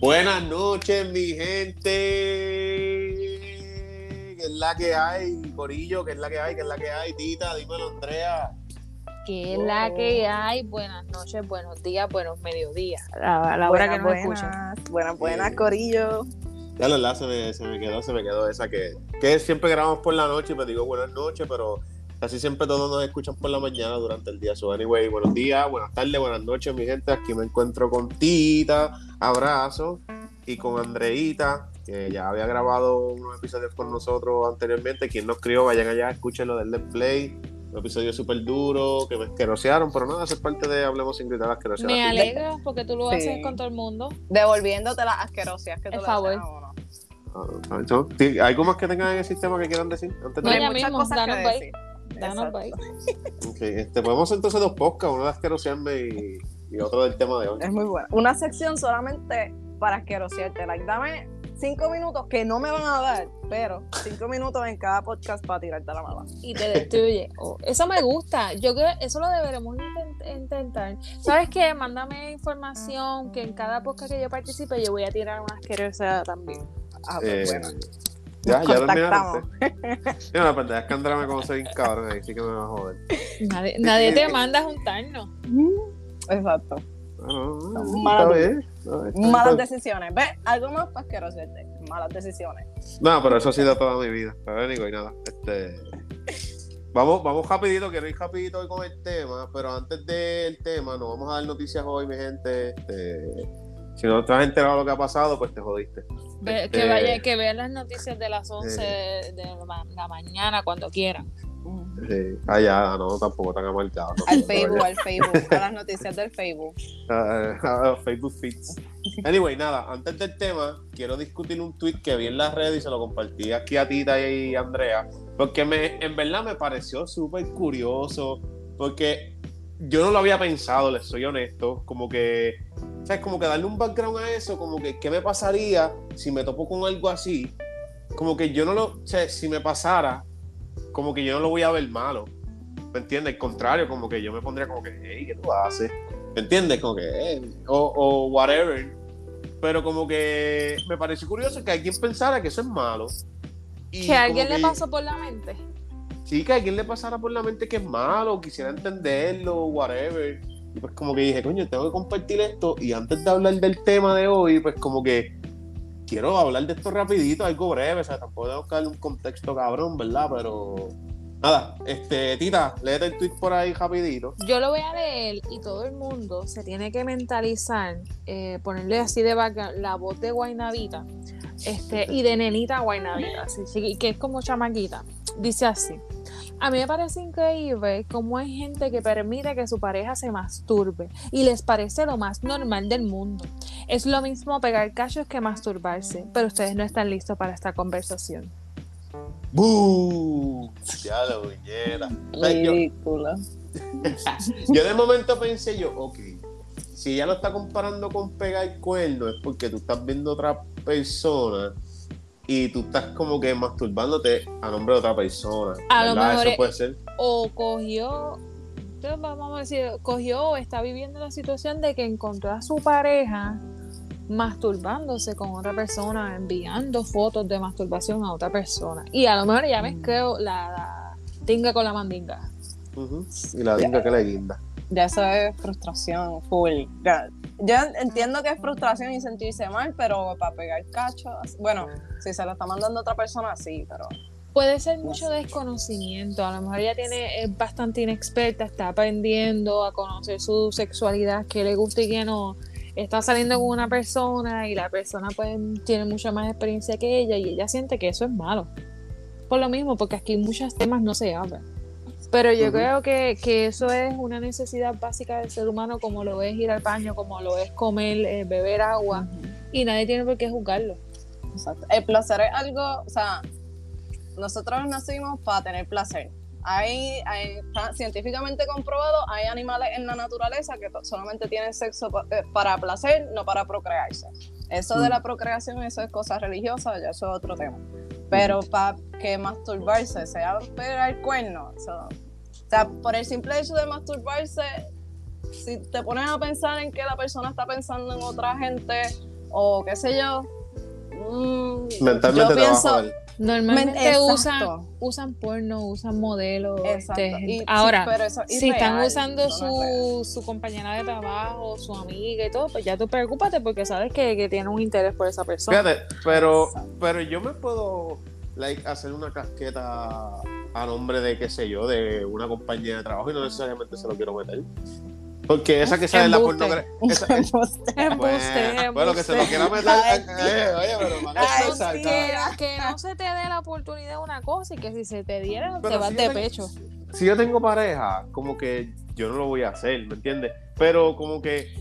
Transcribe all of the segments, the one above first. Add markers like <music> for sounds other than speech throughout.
Buenas noches, mi gente. ¿Qué es la que hay, Corillo? ¿Qué es la que hay? ¿Qué es la que hay, Tita? Dímelo, Andrea. ¿Qué es la que hay? Buenas noches, buenos días, buenos mediodías. A la hora que nos escuchan. Buenas, buenas, Corillo. Ya la verdad se me, se me quedó, se me quedó esa que, que siempre grabamos por la noche y me digo buenas noches, pero casi siempre todos nos escuchan por la mañana durante el día. So, anyway, buenos días, buenas tardes, buenas noches, mi gente. Aquí me encuentro con Tita, abrazo, y con Andreita, que ya había grabado unos episodios con nosotros anteriormente. Quien nos crió, vayan allá, escúchenlo del Let's Play. Un episodio súper duro, que me asquerosearon, pero nada, eso es parte de Hablemos sin gritar asquerosear. Me alegra porque tú lo haces con todo el mundo. Devolviéndote las asquerosias que tú le favor. ¿Hay ¿Algo más que tengan en el sistema que quieran decir? Antes no, ya mismo, cosas bye. Danos bye. Okay, este, podemos entonces dos podcasts, uno de asquerosearme y, y otro del tema de hoy. Es muy bueno. Una sección solamente para asquerosearte. Like, dame cinco minutos que no me van a dar, pero cinco minutos en cada podcast para tirarte la mala. Y te destruye. Oh, eso me gusta. Yo creo eso lo deberemos intentar. ¿Sabes qué? Mándame información que en cada podcast que yo participe yo voy a tirar una asquerosa también. Ah, pues eh, bueno. Ya, ya terminaste. Mira, la verdad es que Andrea me conoce bien cabrón, ahí sí que me va a joder. Nadie, nadie te <laughs> manda a juntarnos. Exacto. malas, malas decisiones. ¿Ves? Algo más hacerte. Malas decisiones. No, pero eso ha sido toda mi vida. Pero digo, y nada. Este. Vamos, vamos rapidito, quiero ir rapidito hoy con el tema, pero antes del tema, nos vamos a dar noticias hoy, mi gente. Este, si no te has enterado de lo que ha pasado, pues te jodiste. que, este, vaya, que vean las noticias de las 11 de la mañana cuando quieran. Sí. Ah, ya, no, tampoco tan amargado. Al Facebook, al Facebook, a las noticias del Facebook. <laughs> Uh, Facebook feeds. Anyway, nada, antes del tema, quiero discutir un tweet que vi en las redes y se lo compartí aquí a Tita y a Andrea, porque me, en verdad me pareció súper curioso, porque yo no lo había pensado, les soy honesto, como que, ¿sabes? Como que darle un background a eso, como que, ¿qué me pasaría si me topo con algo así? Como que yo no lo, o sea, si me pasara, como que yo no lo voy a ver malo. ¿Me entiendes? Al contrario, como que yo me pondría como que, hey, ¿qué tú haces? ¿Me entiendes? Como que, eh, o, o, whatever. Pero como que me pareció curioso que alguien pensara que eso es malo. Y que a alguien le pasó por la mente. Sí, que a alguien le pasara por la mente que es malo, quisiera entenderlo, whatever. Y pues como que dije, coño, tengo que compartir esto. Y antes de hablar del tema de hoy, pues como que quiero hablar de esto rapidito, algo breve, o sea, tampoco tengo que un contexto cabrón, ¿verdad? Pero nada, este, Tita, léete el tweet por ahí rapidito. Yo lo voy a leer y todo el mundo se tiene que mentalizar, eh, ponerle así de vaca la voz de Guainavita este, y de nenita Guainavita, así, que es como chamaquita. Dice así. A mí me parece increíble cómo hay gente que permite que su pareja se masturbe y les parece lo más normal del mundo. Es lo mismo pegar cachos que masturbarse, pero ustedes no están listos para esta conversación. ¡Bú! Ya lo viñera. Ridícula. <laughs> Yo, de momento pensé yo, ok, si ella lo está comparando con pegar cuerno es porque tú estás viendo otra persona y tú estás como que masturbándote a nombre de otra persona. A lo mejor Eso puede ser. O cogió, vamos a decir, cogió o está viviendo la situación de que encontró a su pareja masturbándose con otra persona, enviando fotos de masturbación a otra persona. Y a lo mejor ya me creo la, tinga con la mandinga. Y la dinga que le guinda. Ya eso es frustración full. yo entiendo que es frustración y sentirse mal, pero para pegar cachos, bueno, si se lo está mandando a otra persona, sí, pero... Puede ser mucho desconocimiento, a lo mejor ella tiene, es bastante inexperta, está aprendiendo a conocer su sexualidad, qué le gusta y qué no. Está saliendo con una persona y la persona pues tiene mucha más experiencia que ella y ella siente que eso es malo. Por lo mismo, porque aquí muchos temas no se hablan. Pero yo creo que, eso es una necesidad básica del ser humano, como lo es ir al baño, como lo es comer, eh, beber agua, y nadie tiene por qué juzgarlo. Exacto. El placer es algo, o sea, nosotros nacimos para tener placer. Hay, está científicamente comprobado, hay animales en la naturaleza que solamente tienen sexo eh, para placer, no para procrearse. Eso de la procreación, eso es cosa religiosa, ya eso es otro tema. Pero para que masturbarse sea pegar el cuerno, o sea, por el simple hecho de masturbarse, si te pones a pensar en que la persona está pensando en otra gente o qué sé yo. mm, Mentalmente yo te pienso. Normalmente Exacto. usan, usan porno, usan modelos. Este, sí, ahora, pero eso es si están usando no su, su compañera de trabajo, su amiga y todo, pues ya tú preocúpate porque sabes que, que tiene un interés por esa persona. Fíjate, pero, Exacto. pero yo me puedo like, hacer una casqueta a nombre de, qué sé yo, de una compañía de trabajo y no necesariamente se lo quiero meter. Porque esa que sale en la pornografía. esa- <laughs> Embuste, Bueno, bueno, que se lo quiera meter. Ay, eh, oye, pero van a Ay, sí. que, que no se te dé la oportunidad de una cosa y que si se te diera, Pero te vas si de tengo- pecho. Si yo tengo pareja, como que yo no lo voy a hacer, ¿me entiendes? Pero como que.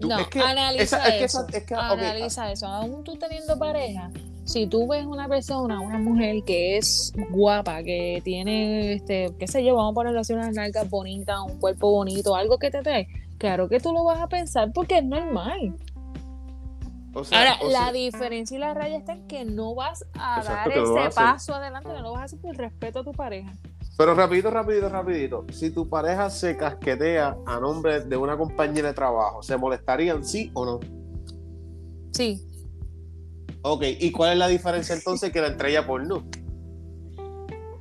tú- No, es que analiza esa- es que eso. esa- es que, ok, analiza eso. Aún tú teniendo pareja, si tú ves una persona, una mujer que es guapa, que tiene, este, qué sé yo, vamos a ponerlo así, unas nalgas bonitas, un cuerpo bonito, algo que te trae, claro que tú lo vas a pensar porque es normal. o sea, Ahora, o la sea, diferencia y la raya está en que no vas a dar ese a paso adelante, no lo vas a hacer por respeto a tu pareja. Pero rapidito, rapidito, rapidito. Si tu pareja se casquetea a nombre de una compañera de trabajo, ¿se molestarían sí o no? Sí. Ok, ¿y cuál es la diferencia entonces que la estrella porno?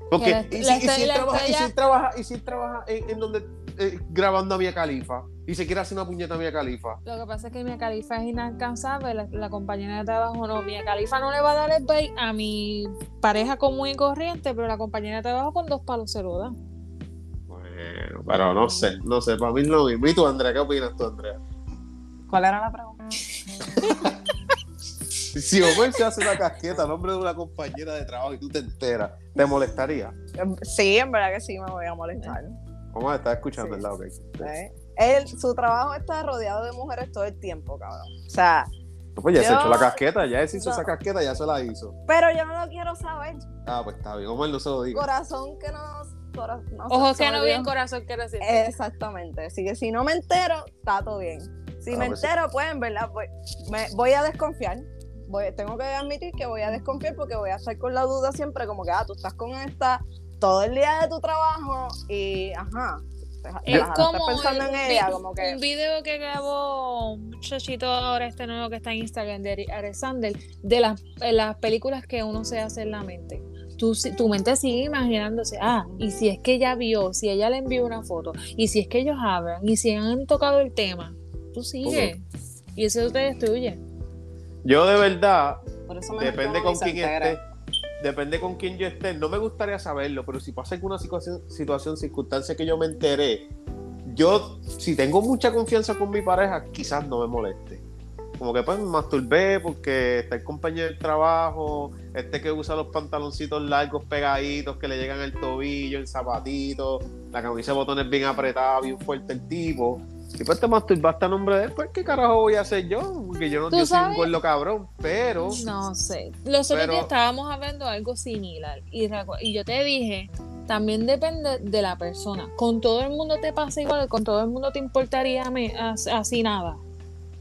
Porque, la- y, si, la y trabaja, y si trabaja, y si él trabaja en, en donde eh, grabando a Mia Califa y se quiere hacer una puñeta a Mia Califa. Lo que pasa es que Mia Califa es inalcanzable, la, la compañera de trabajo no. Mia Califa no le va a dar el bait a mi pareja común y corriente, pero la compañera de trabajo con dos palos se lo da. Bueno, pero no sé, no sé, para mí es lo mismo. ¿Y tú, Andrea? ¿Qué opinas tú, Andrea? ¿Cuál era la pregunta? <laughs> Si Omar se hace una casqueta a nombre de una compañera de trabajo y tú te enteras, ¿te molestaría? Sí, en verdad que sí me voy a molestar. Omar, estás escuchando, Sí. ¿verdad? Ok. ¿eh? Él, su trabajo está rodeado de mujeres todo el tiempo, cabrón. O sea, Pues ya se echó la casqueta, ya se hizo No. esa casqueta, ya se la hizo. pero yo no lo quiero saber. Ah, pues está bien, Omar no se lo diga. Corazón que no. cora- no Ojos que no bien, corazón que no siente. Exactamente. Así que si no me entero, está todo bien. Si Ah, me pues sí. entero, pues en verdad voy, me- voy a desconfiar. Voy, tengo que admitir que voy a desconfiar porque voy a estar con la duda siempre como que, ah, tú estás con esta todo el día de tu trabajo y, ajá, Es como pensando el- en un ella, como que... un video que grabó un muchachito ahora este nuevo que está en Instagram de Alexander de las, de las películas que uno se hace en la mente. Tu, tu mente sigue imaginándose, ah, y si es que ella vio, si ella le envió una foto, y si es que ellos hablan, y si han tocado el tema, tú sigues. Y eso te destruye. Yo de verdad, Por eso mejor depende con quién esté, depende con quién yo esté. No me gustaría saberlo, pero si pasa alguna situación, situación, circunstancia que yo me enteré, yo, si tengo mucha confianza con mi pareja, quizás no me moleste. Como que pues me masturbé porque está el compañero del trabajo, este que usa los pantaloncitos largos pegaditos que le llegan al tobillo, el zapatito, la camisa de botones bien apretada, bien fuerte el tipo. Y pues te masturbaste a nombre de él, pues qué carajo voy a hacer yo, porque yo no ¿Tú yo soy un gordo cabrón, pero No sé. Los otros días estábamos hablando de algo similar y, yo te dije, también depende de la persona. Con todo el mundo te pasa igual, con todo el mundo te importaría me- así nada.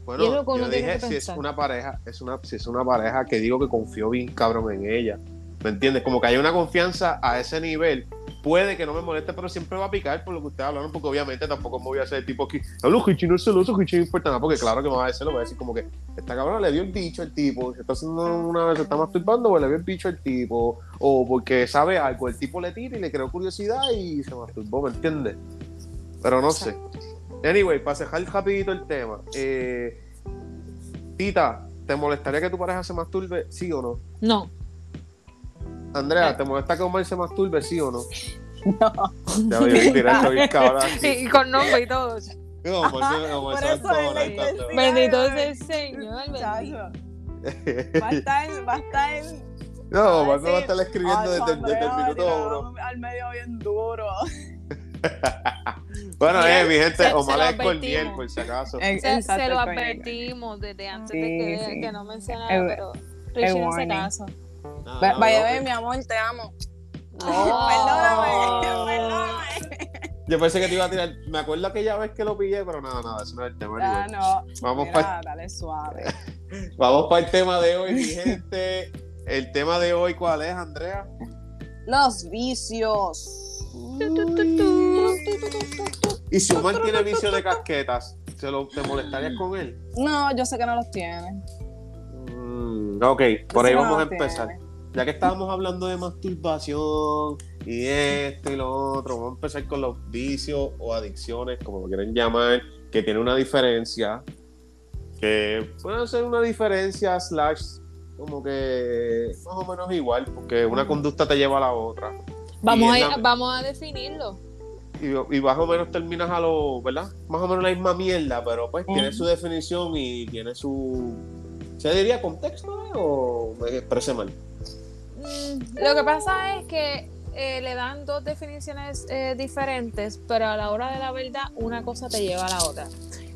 Bueno, es yo dije, si es una pareja, es una, si es una pareja que digo que confío bien cabrón en ella. ¿Me entiendes? Como que hay una confianza a ese nivel. Puede que no me moleste, pero siempre va a picar por lo que ustedes hablaron, porque obviamente tampoco me voy a hacer el tipo que, hablo Hichi no es celoso, Hichi no importa nada, porque claro que me va a decir, lo voy a decir como que, esta cabrona le dio el bicho al tipo, se está haciendo una vez, se está masturbando, pues le dio el bicho al tipo, o porque sabe algo, el tipo le tira y le creó curiosidad y se masturbó, ¿me entiendes? Pero no sé. Anyway, para dejar rapidito el tema, eh, Tita, ¿te molestaría que tu pareja se masturbe? ¿Sí o no? No. Andrea, ¿te molesta que Omar se masturbe? ¿Sí o no? No. Ya voy a ir directo <laughs> bien cabrón. Y, con nombre y todo. No, Omar se- Omar Por se eso es la. Bendito sea el Señor. bendito. Va a estar, va a estar... No, Omar me va a estar escribiendo Ay, desde, desde el minuto uno. Al medio bien duro. <laughs> Bueno, eh, mi gente, se- se Omar es cordial, por si acaso. Eh, Se, se lo advertimos desde antes Sí, de que, sí. que no mencionara, El- pero Richie no warning. caso. Ah, Va- no, Vaya, no, ve, que- mi amor, te amo. <laughs> <laughs> Oh. Perdóname, perdóname. Yo pensé que te iba a tirar. Me acuerdo aquella vez que lo pillé, pero nada, nada, eso no es el tema. Ah, no. Vamos Mira, para dale suave. <laughs> vamos para el tema de hoy, mi gente. El tema de hoy, ¿cuál es, Andrea? Los vicios. Y si Omar tiene vicio de casquetas, ¿Se lo, ¿Te molestarías con él? No, yo sé que no los tiene. Mm, ok, por ahí vamos a los empezar. Ya que estábamos hablando de masturbación y esto y lo otro, vamos a empezar con los vicios o adicciones, como lo quieren llamar, que tiene una diferencia, que puede ser una diferencia slash como que más o menos igual, porque una conducta te lleva a la otra. Vamos a, la- vamos a definirlo. Y, y más o menos terminas a lo, ¿verdad? Más o menos la misma mierda, pero pues tiene su definición y tiene su, ¿se diría contexto eh? o me expresé mal? Mm, Lo que pasa es que eh, le dan dos definiciones eh, diferentes, pero a la hora de la verdad una cosa te lleva a la otra.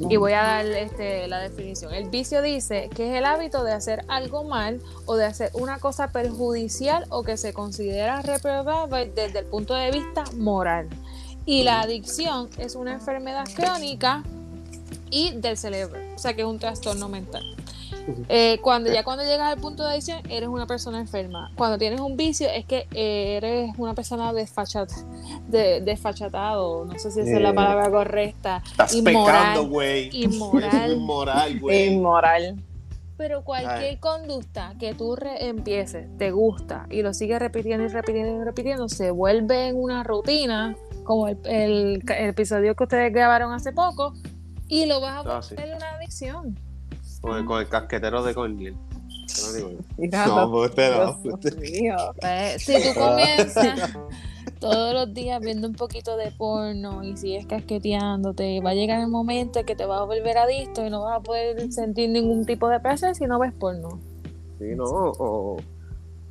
Y voy a dar este, la definición. El vicio dice que es el hábito de hacer algo mal o de hacer una cosa perjudicial o que se considera reprobable desde el punto de vista moral. Y la adicción es una enfermedad crónica y del cerebro, o sea que es un trastorno mental. Eh, cuando ya cuando llegas al punto de adicción eres una persona enferma. Cuando tienes un vicio es que eres una persona desfachata, de, desfachatado, no sé si esa es la Eh, palabra correcta. Estás Inmoral, pecando, güey. inmoral. <laughs> Inmoral, güey. Inmoral. Pero cualquier conducta que tú empieces, te gusta y lo sigues repitiendo y repitiendo y repitiendo, se vuelve en una rutina, como el, el- el episodio que ustedes grabaron hace poco, y lo vas a Ah, sí. volver una adicción. Con el, con el casquetero de. Te. Mira, <laughs> No, usted no. Dios usted- mío. Pues, si tú <laughs> comienzas todos los días viendo un poquito de porno y sigues casqueteándote, va a llegar el momento en que te vas a volver adicto y no vas a poder sentir ningún tipo de placer si no ves porno. Sí, no, o.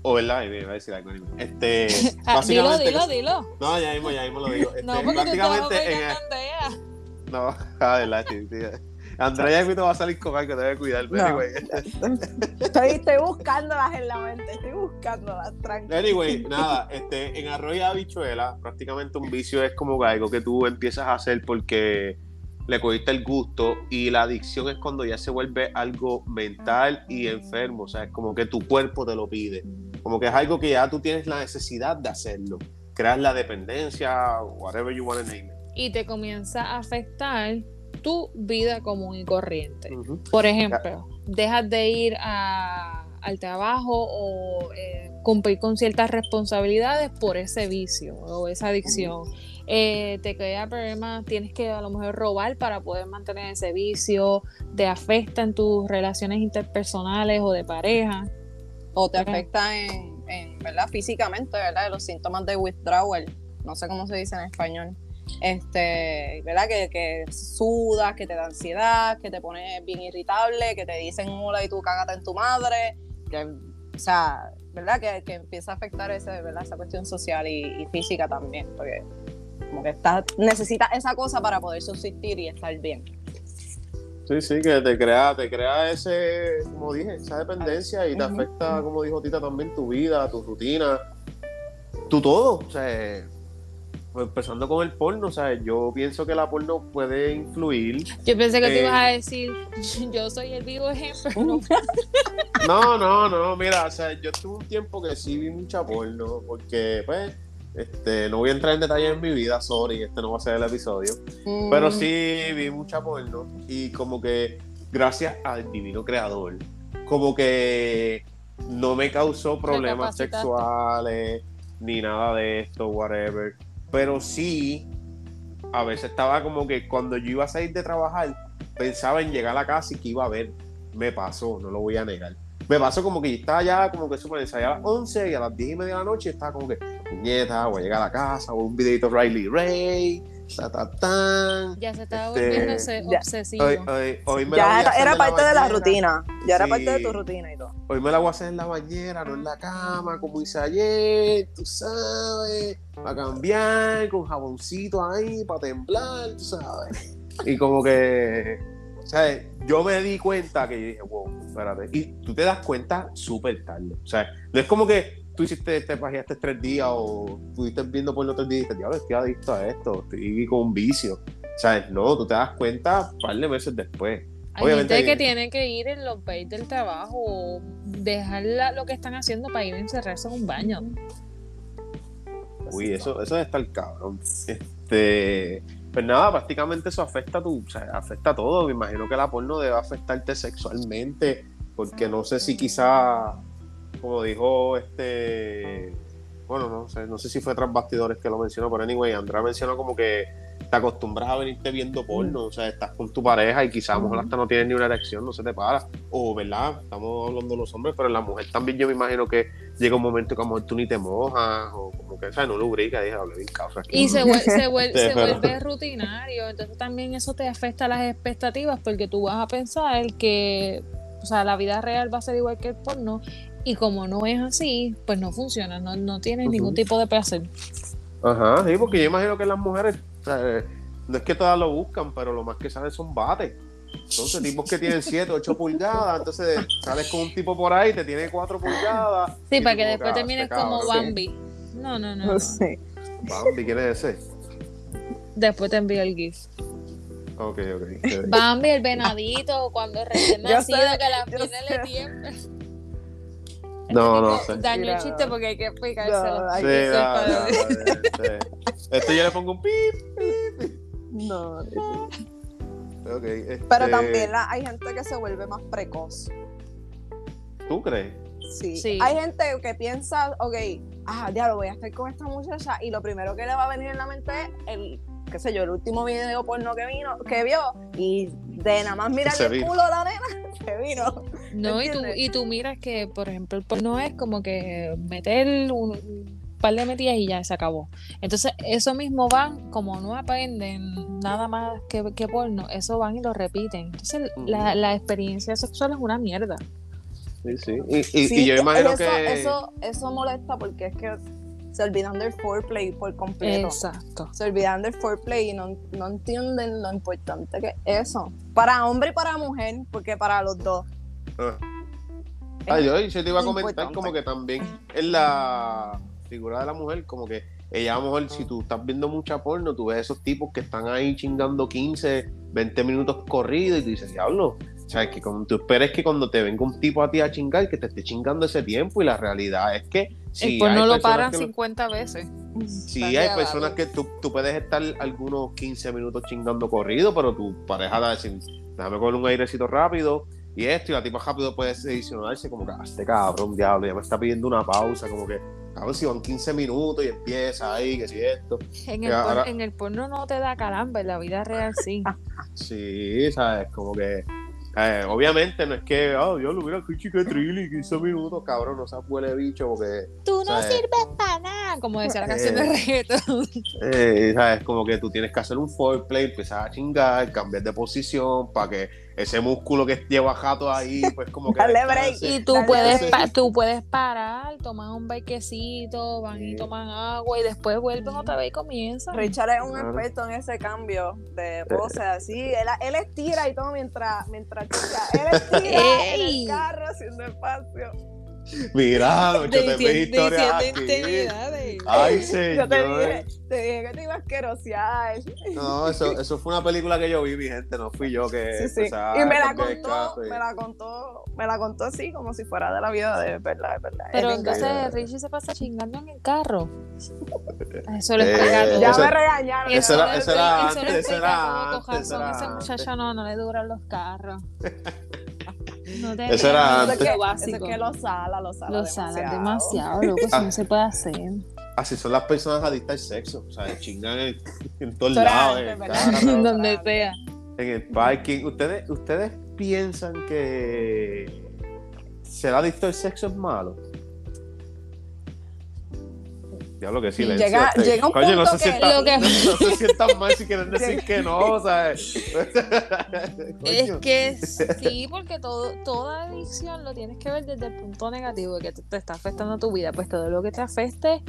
O verdad, me iba a decir algo. <laughs> Este. Ah, dilo, básicamente- dilo, dilo. No, ya mismo, ya mismo lo digo. Este, No, porque tú en. pegando a Andrea. No, ah, verdad, sí, sí. Andrea ya mismo va a salir con algo, te debe cuidar. No. Anyway, <laughs> Estoy, estoy buscándolas en la mente, estoy buscándolas, tranquilo. Anyway, <laughs> nada, este, en arroz y habichuela, prácticamente un vicio es como algo que tú empiezas a hacer porque le cogiste el gusto y la adicción es cuando ya se vuelve algo mental y enfermo, o sea, es como que tu cuerpo te lo pide, como que es algo que ya tú tienes la necesidad de hacerlo, creas la dependencia, whatever you want to name it. Y te comienza a afectar tu vida común y corriente. Por ejemplo, dejas de ir a- al trabajo o eh, cumplir con ciertas responsabilidades por ese vicio o esa adicción. Eh, te crea problemas, tienes que a lo mejor robar para poder mantener ese vicio, te afecta en tus relaciones interpersonales o de pareja. O te afecta en, en, ¿verdad? Físicamente, ¿verdad? Los síntomas de withdrawal. No sé cómo se dice en español. Este, ¿verdad? Que, que sudas, que te da ansiedad, que te pones bien irritable, que te dicen hola y tú cágate en tu madre. Que, o sea, ¿verdad? Que, que empieza a afectar ese, ¿verdad? esa cuestión social y, y física también. Porque como que estás, necesitas esa cosa para poder subsistir y estar bien. Sí, sí, que te crea, te crea ese, como dije, esa dependencia y te afecta, como dijo Tita, también tu vida, tu rutina, tu todo. O sea, pues, empezando con el porno, o sea, yo pienso que la porno puede influir. Yo pensé que te Eh. ibas a decir, <laughs> yo soy el vivo ejemplo. <laughs> No, No, no, mira, o sea, yo tuve un tiempo que sí vi mucha porno, porque, pues, este, no voy a entrar en detalles en mi vida, sorry, este no va a ser el episodio. Pero Mm, sí vi mucha porno y como que gracias al divino creador, como que no me causó problemas sexuales ni nada de esto, whatever. Pero sí, a veces estaba como que cuando yo iba a salir de trabajar, pensaba en llegar a la casa y que iba a ver. Me pasó, no lo voy a negar. Me pasó como que yo estaba ya como que súper ensayada a las 11 y a las 10 y media de la noche estaba como que, puñeta, voy a llegar a la casa, voy un videito Riley Ray, ta, ta, tan. ya se estaba Este, volviendo ese ya. obsesivo. Hoy, hoy- hoy me la voy a ya era, hacer era en parte de la rutina. Ya era parte de tu rutina y todo. Hoy me la voy a hacer en la bañera, no en la cama, como hice ayer, tú sabes, para cambiar, con jaboncito ahí, para temblar, tú sabes. Y como que, ¿sabes? Yo me di cuenta que yo dije, wow, espérate. Y tú te das cuenta súper tarde. O sea, no es como que tú hiciste, te pajeaste tres días o estuviste viendo por tres días y dijiste, diablo, estoy adicto a esto, estoy con un vicio. ¿Sabes? No, tú te das cuenta un par de meses después. Hay obviamente gente que hay- tiene que ir en los breaks del trabajo o dejar la- lo que están haciendo para ir a encerrarse en un baño. Uy, eso, eso debe estar cabrón. Este, pues nada, prácticamente eso afecta a tu, o sea, afecta a todo. Me imagino que la porno debe afectarte sexualmente, porque no sé si quizá, como dijo este, bueno, no sé, no sé si fue tras bastidores que lo mencionó, pero anyway, Andrea mencionó como que te acostumbras a venirte viendo porno, o sea, estás con tu pareja y quizás a lo mejor hasta no tienes ni una erección, no se te para, o verdad, estamos hablando de los hombres, pero en la mujer también yo me imagino que llega un momento que a lo mejor tú ni te mojas, o como que, o sea, no lubrica, dije, hablé bien causa. Y se, vuel- se, vuel- <laughs> se vuelve rutinario, entonces también eso te afecta a las expectativas porque tú vas a pensar que, o sea, la vida real va a ser igual que el porno y como no es así, pues no funciona, no, no tienes ningún tipo de placer. Ajá, sí, porque yo imagino que las mujeres, o sea, eh, no es que todas lo buscan, pero lo más que salen son bates. Entonces, tipos que tienen 7, 8 pulgadas, entonces sales con un tipo por ahí, te tiene 4 pulgadas. Sí, para que después ah, termines este como Bambi. No, no, no. no. No sé. Bambi, ¿quién es ese? Después te envío el GIF. Ok, ok. Bambi, el venadito, cuando recién <laughs> nacido, sé, que las sé. le tiemblan. No, no <laughs> sé. Daño el chiste porque hay que explicárselo. No, Sí, hay que no, este, este yo le pongo un pip. No, Ok, este, Pero también la- hay gente que se vuelve más precoz. ¿Tú crees? Sí. Sí. Hay gente que piensa, ok, ah, ya lo voy a estar con esta muchacha y lo primero que le va a venir en la mente es el, qué sé yo, el último video porno que vino, que vio y de nada más mirarle Se el vino. culo a la nena, <laughs> se vino. No, y tú, y tú miras que, por ejemplo, el porno es como que meter un, un par de metidas y ya se acabó. Entonces, eso mismo van, como no aprenden nada más que, que porno, eso van y lo repiten. Entonces, la, la experiencia sexual es una mierda. Sí, sí. Y, y- Sí, y yo imagino eso, que. Eso, eso molesta porque es que se olvidan del foreplay por completo. Exacto. Se olvidan del foreplay y no, no entienden lo importante que es eso. Para hombre y para mujer, porque para los dos. Ah. Es Ah, yo, yo te iba a comentar importante. como que también en la figura de la mujer, como que ella a lo mejor si tú estás viendo mucha porno, tú ves esos tipos que están ahí chingando 15, 20 minutos corridos y tú dices, diablo, o sea, que como tú esperes que cuando te venga un tipo a ti a chingar, que te esté chingando ese tiempo y la realidad es que si el porno hay lo paran que lo- 50 veces. Sí, Está hay grabado. personas que tú, tú puedes estar algunos 15 minutos chingando corrido, pero tu pareja va a decir, déjame coger un airecito rápido y esto, y la tipa rápido puede edicionarse como que, "Ah, este cabrón, diablo, ya me está pidiendo una pausa, como que, cabrón, si van 15 minutos y empieza ahí, que si esto. En el, ahora- en el porno no te da caramba, en la vida real sí. <laughs> Sí, ¿sabes? Como que, eh, obviamente no es que, oh, Dios, lo hubiera que trilly, 15 minutos, cabrón, no se huele bicho, porque, Tú no sirves para nada, como decía la canción de eh, reggaeton. Eh, ¿sabes? Como que tú tienes que hacer un foreplay, empezar a chingar, cambiar de posición para que ese músculo que lleva jato ahí, pues como que. Dale break. Y tú Dale, puedes, pa- tú puedes parar, tomar un brequecito, van y toman agua y después vuelven otra vez y comienzan. Richard es un Claro. experto en ese cambio de pose, así, él, él estira y todo mientras, mientras chica, él <laughs> estira en el carro haciendo espacio. Mira, yo te vi historias aquí. Ay, Yo señor. te dije, te dije que te iba a asquerosear. No, eso, eso fue una película que yo vi, mi gente, no fui yo que. Sí, sí. Y me la contó, me la contó, me la contó así como si fuera de la vida de verdad, de verdad. Pero entonces. Richie se pasa chingando en el carro. Eso lo Eh, explica todo. ya eso- me regañaron. eso era- eso era antes, eso explica era antes, corazón. eso era Ese muchacho no, no le duran los carros. <laughs> No te Eso era Eso antes. es que, lo eso básico. es que lo sala, lo sala Lo demasiado. demasiado, loco, eso Ah. no se puede hacer. Así son las personas adictas al sexo. O sea, chingan en, en todos Eso lados. En <laughs> Donde sea. en el parking. ¿Ustedes, ¿Ustedes piensan que ser adicto al sexo es malo? Ya lo que sí, Llega- llega un Coño, no se que sientan, lo que- no se sientan mal si quieren decir <laughs> que no, ¿sabes? Es Coño. que sí, porque todo, toda adicción lo tienes que ver desde el punto negativo de que te, te está afectando a tu vida. Pues todo lo que te afecte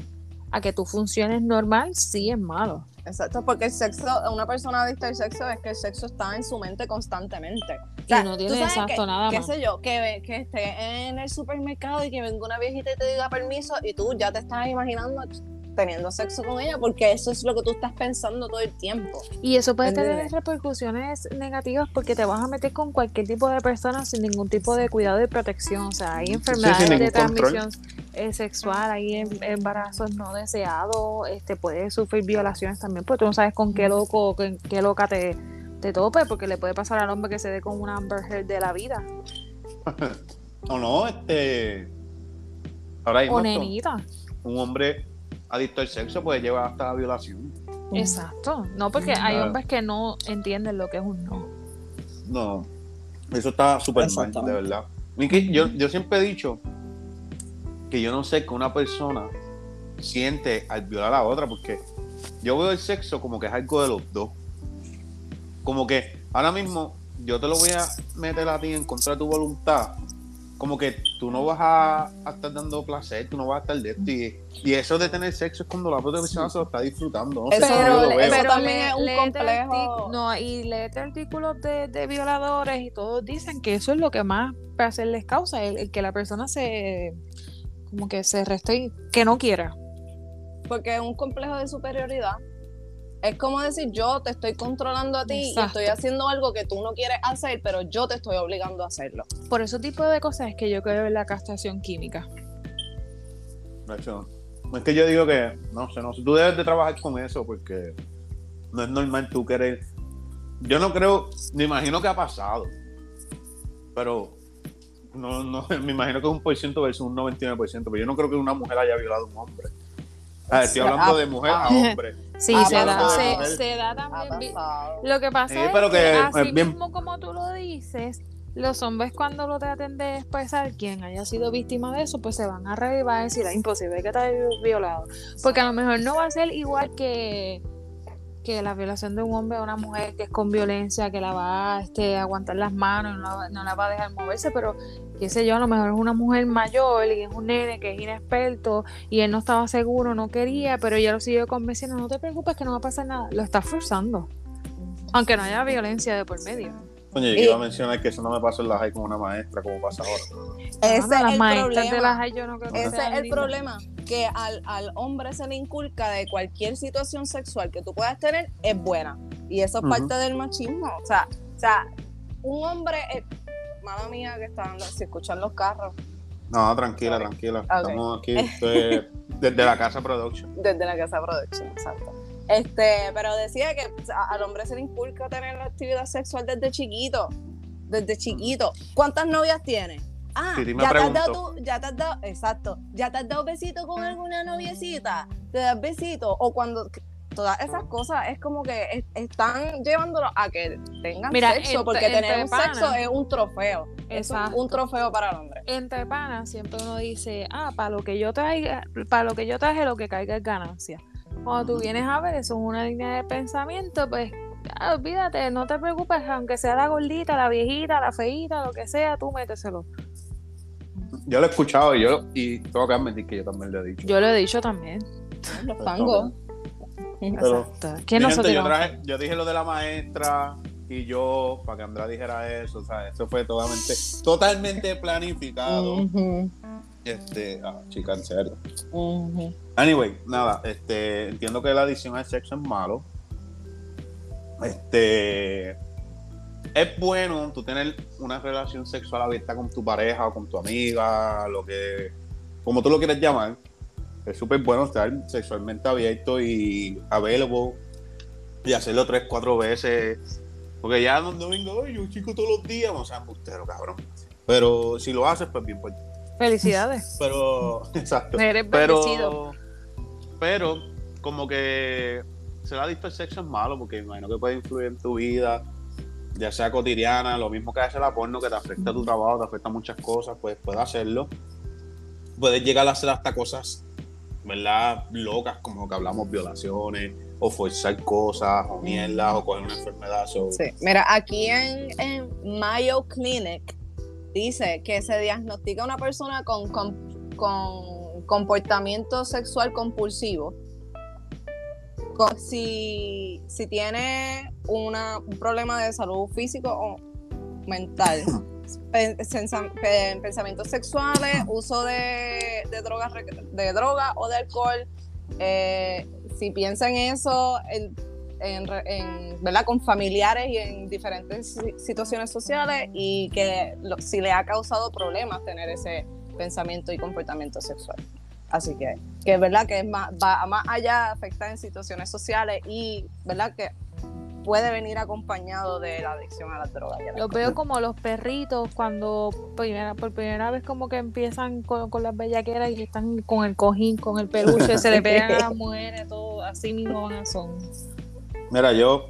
a que tú funciones normal, sí es malo. Exacto, porque el sexo, una persona adicta al sexo es que el sexo está en su mente constantemente. O Y sea, no tú tiene exacto que- nada qué más. sé yo, que, que esté en el supermercado y que venga una viejita y te diga permiso y tú ya te estás imaginando teniendo sexo con ella porque eso es lo que tú estás pensando todo el tiempo. Y eso puede tener repercusiones negativas porque te vas a meter con cualquier tipo de persona sin ningún tipo de cuidado y protección. O sea, hay enfermedades de transmisión eh, sexual, hay em- embarazos no deseados, este puede sufrir violaciones también, porque tú no sabes con qué loco, con qué loca te, te tope, porque le puede pasar al hombre que se dé con una Amber Heard de la vida, <laughs> O no, este. Ahora mismo o nenita. un hombre adicto al sexo puede llevar hasta la violación. Exacto, no porque hay Claro. hombres que no entienden lo que es un no. No, eso está súper mal, de verdad. Yo, yo siempre he dicho que yo no sé que una persona siente al violar a la otra, porque yo veo el sexo como que es algo de los dos. Como que ahora mismo yo te lo voy a meter a ti en contra de tu voluntad. Como que tú no vas a, a estar dando placer, tú no vas a estar de esto. Y, y eso de tener sexo es cuando la otra persona se lo está disfrutando. No sé Eso- yo pero- lo eso también le- es un léete complejo. No, y léete artículos de, de violadores y todos dicen que eso es lo que más placer les causa, el, el que la persona se como que se reste que no quiera. Porque es un complejo de superioridad. Es como decir, yo te estoy controlando a ti y estoy haciendo algo que tú no quieres hacer, pero yo te estoy obligando a hacerlo. Por ese tipo de cosas es que yo creo en la castración química. De hecho, es que yo digo que, no sé, no sé, tú debes de trabajar con eso porque no es normal tú querer. Yo no creo, me imagino que ha pasado, pero no, no, <laughs> me imagino que es un por ciento versus un 99%, pero yo no creo que una mujer haya violado a un hombre. Ah, estoy hablando ah, de mujer a ah. hombre. <laughs> Sí, Ah, se, da, se, se da también. vi- pasado. Lo que pasa Sí, es que, que así es bien- mismo como tú lo dices, los hombres cuando lo traten de expresar, quien haya sido víctima de eso, pues se van a reír y van a decir, es imposible que te haya violado. Porque a lo mejor no va a ser igual que, que la violación de un hombre a una mujer que es con violencia, que la va a este, aguantar las manos, no, la- no la va a dejar moverse, pero qué sé yo, a lo mejor es una mujer mayor y es un nene que es inexperto y él no estaba seguro, no quería, pero ella lo siguió convenciendo, no te preocupes que no va a pasar nada, lo está forzando. Aunque no haya violencia de por medio. Coño, yo Y- iba a mencionar que eso no me pasó en la high con una maestra, como pasa ahora. Ese es las el maestras problema. de las high yo no creo que Ese es el problema, que al, al hombre se le inculca de cualquier situación sexual que tú puedas tener es buena. Y eso es parte del machismo. O sea, o sea un hombre, eh, mala mía que están, si escuchan los carros, No, tranquila, Sorry. tranquila. Estamos aquí <laughs> desde la casa production. desde la casa production, exacto. Este, pero decía que al hombre se le inculca tener la actividad sexual desde chiquito. Desde chiquito. ¿Cuántas novias tienes? Ah, ya te has dado tú- ya te has dado, exacto, ya te has dado besito con alguna noviecita, te das besito, o cuando todas esas cosas es como que es- están llevándolo a que tengan Mira, sexo, entre- porque tener un sexo es un trofeo. Es un trofeo para el hombre. Entre panas siempre uno dice, ah, para lo que yo traiga, para lo que yo traje, lo que caiga es ganancia. Cuando tú vienes a ver eso es una línea de pensamiento, pues ah, olvídate, no te preocupes, aunque sea la gordita, la viejita, la feíta, lo que sea, tú méteselo. Yo lo he escuchado y yo y tengo que admitir que yo también lo he dicho. Yo lo he dicho también. Los pangos. Pero- Exacto. ¿Quién Mi no se gente, yo, tiró? traje- yo dije lo de la maestra y yo, para que Andrea dijera eso, o sea, eso fue totalmente, totalmente planificado. Este, ah, chica, en serio. Anyway, nada, este, entiendo que la adicción al sexo es malo. Este, es bueno tú tener una relación sexual abierta con tu pareja o con tu amiga, lo que, como tú lo quieras llamar. Es súper bueno estar sexualmente abierto y available y hacerlo tres, cuatro veces. Porque ya no, vengo, "Ay, yo chico todos los días, o sea, embustero, cabrón. Pero si lo haces, pues bien, pues Felicidades. <laughs> pero, exacto. Eres. Pero, pero, como que ser adicto al sexo es malo porque imagino que puede influir en tu vida, ya sea cotidiana, lo mismo que hace la porno, que te afecta a tu trabajo, te afecta a muchas cosas, pues puedes hacerlo. Puedes llegar a hacer hasta cosas, ¿verdad? Locas, como que hablamos violaciones, o forzar cosas, o mierdas, o coger una enfermedad. so- Sí. Mira, aquí en, en Mayo Clinic dice que se diagnostica una persona con, con, con comportamiento sexual compulsivo con- si, si tiene una, un problema de salud físico o mental. <clears throat> Pensamientos sexuales, uso de, de drogas de droga o de alcohol. eh, si piensa en eso, en, en re- en, ¿verdad? con familiares y en diferentes si- situaciones sociales y que lo- si le ha causado problemas tener ese, pensamiento y comportamiento sexual. Así que, que es verdad que es más, va más allá, afecta en situaciones sociales y, ¿verdad? Que puede venir acompañado de la adicción a la droga. Los veo como los perritos cuando primera, por primera vez como que empiezan con, con las bellaqueras y están con el cojín, con el peluche, se le <laughs> pegan a las mujeres, todo así mismo van a son. Mira, yo,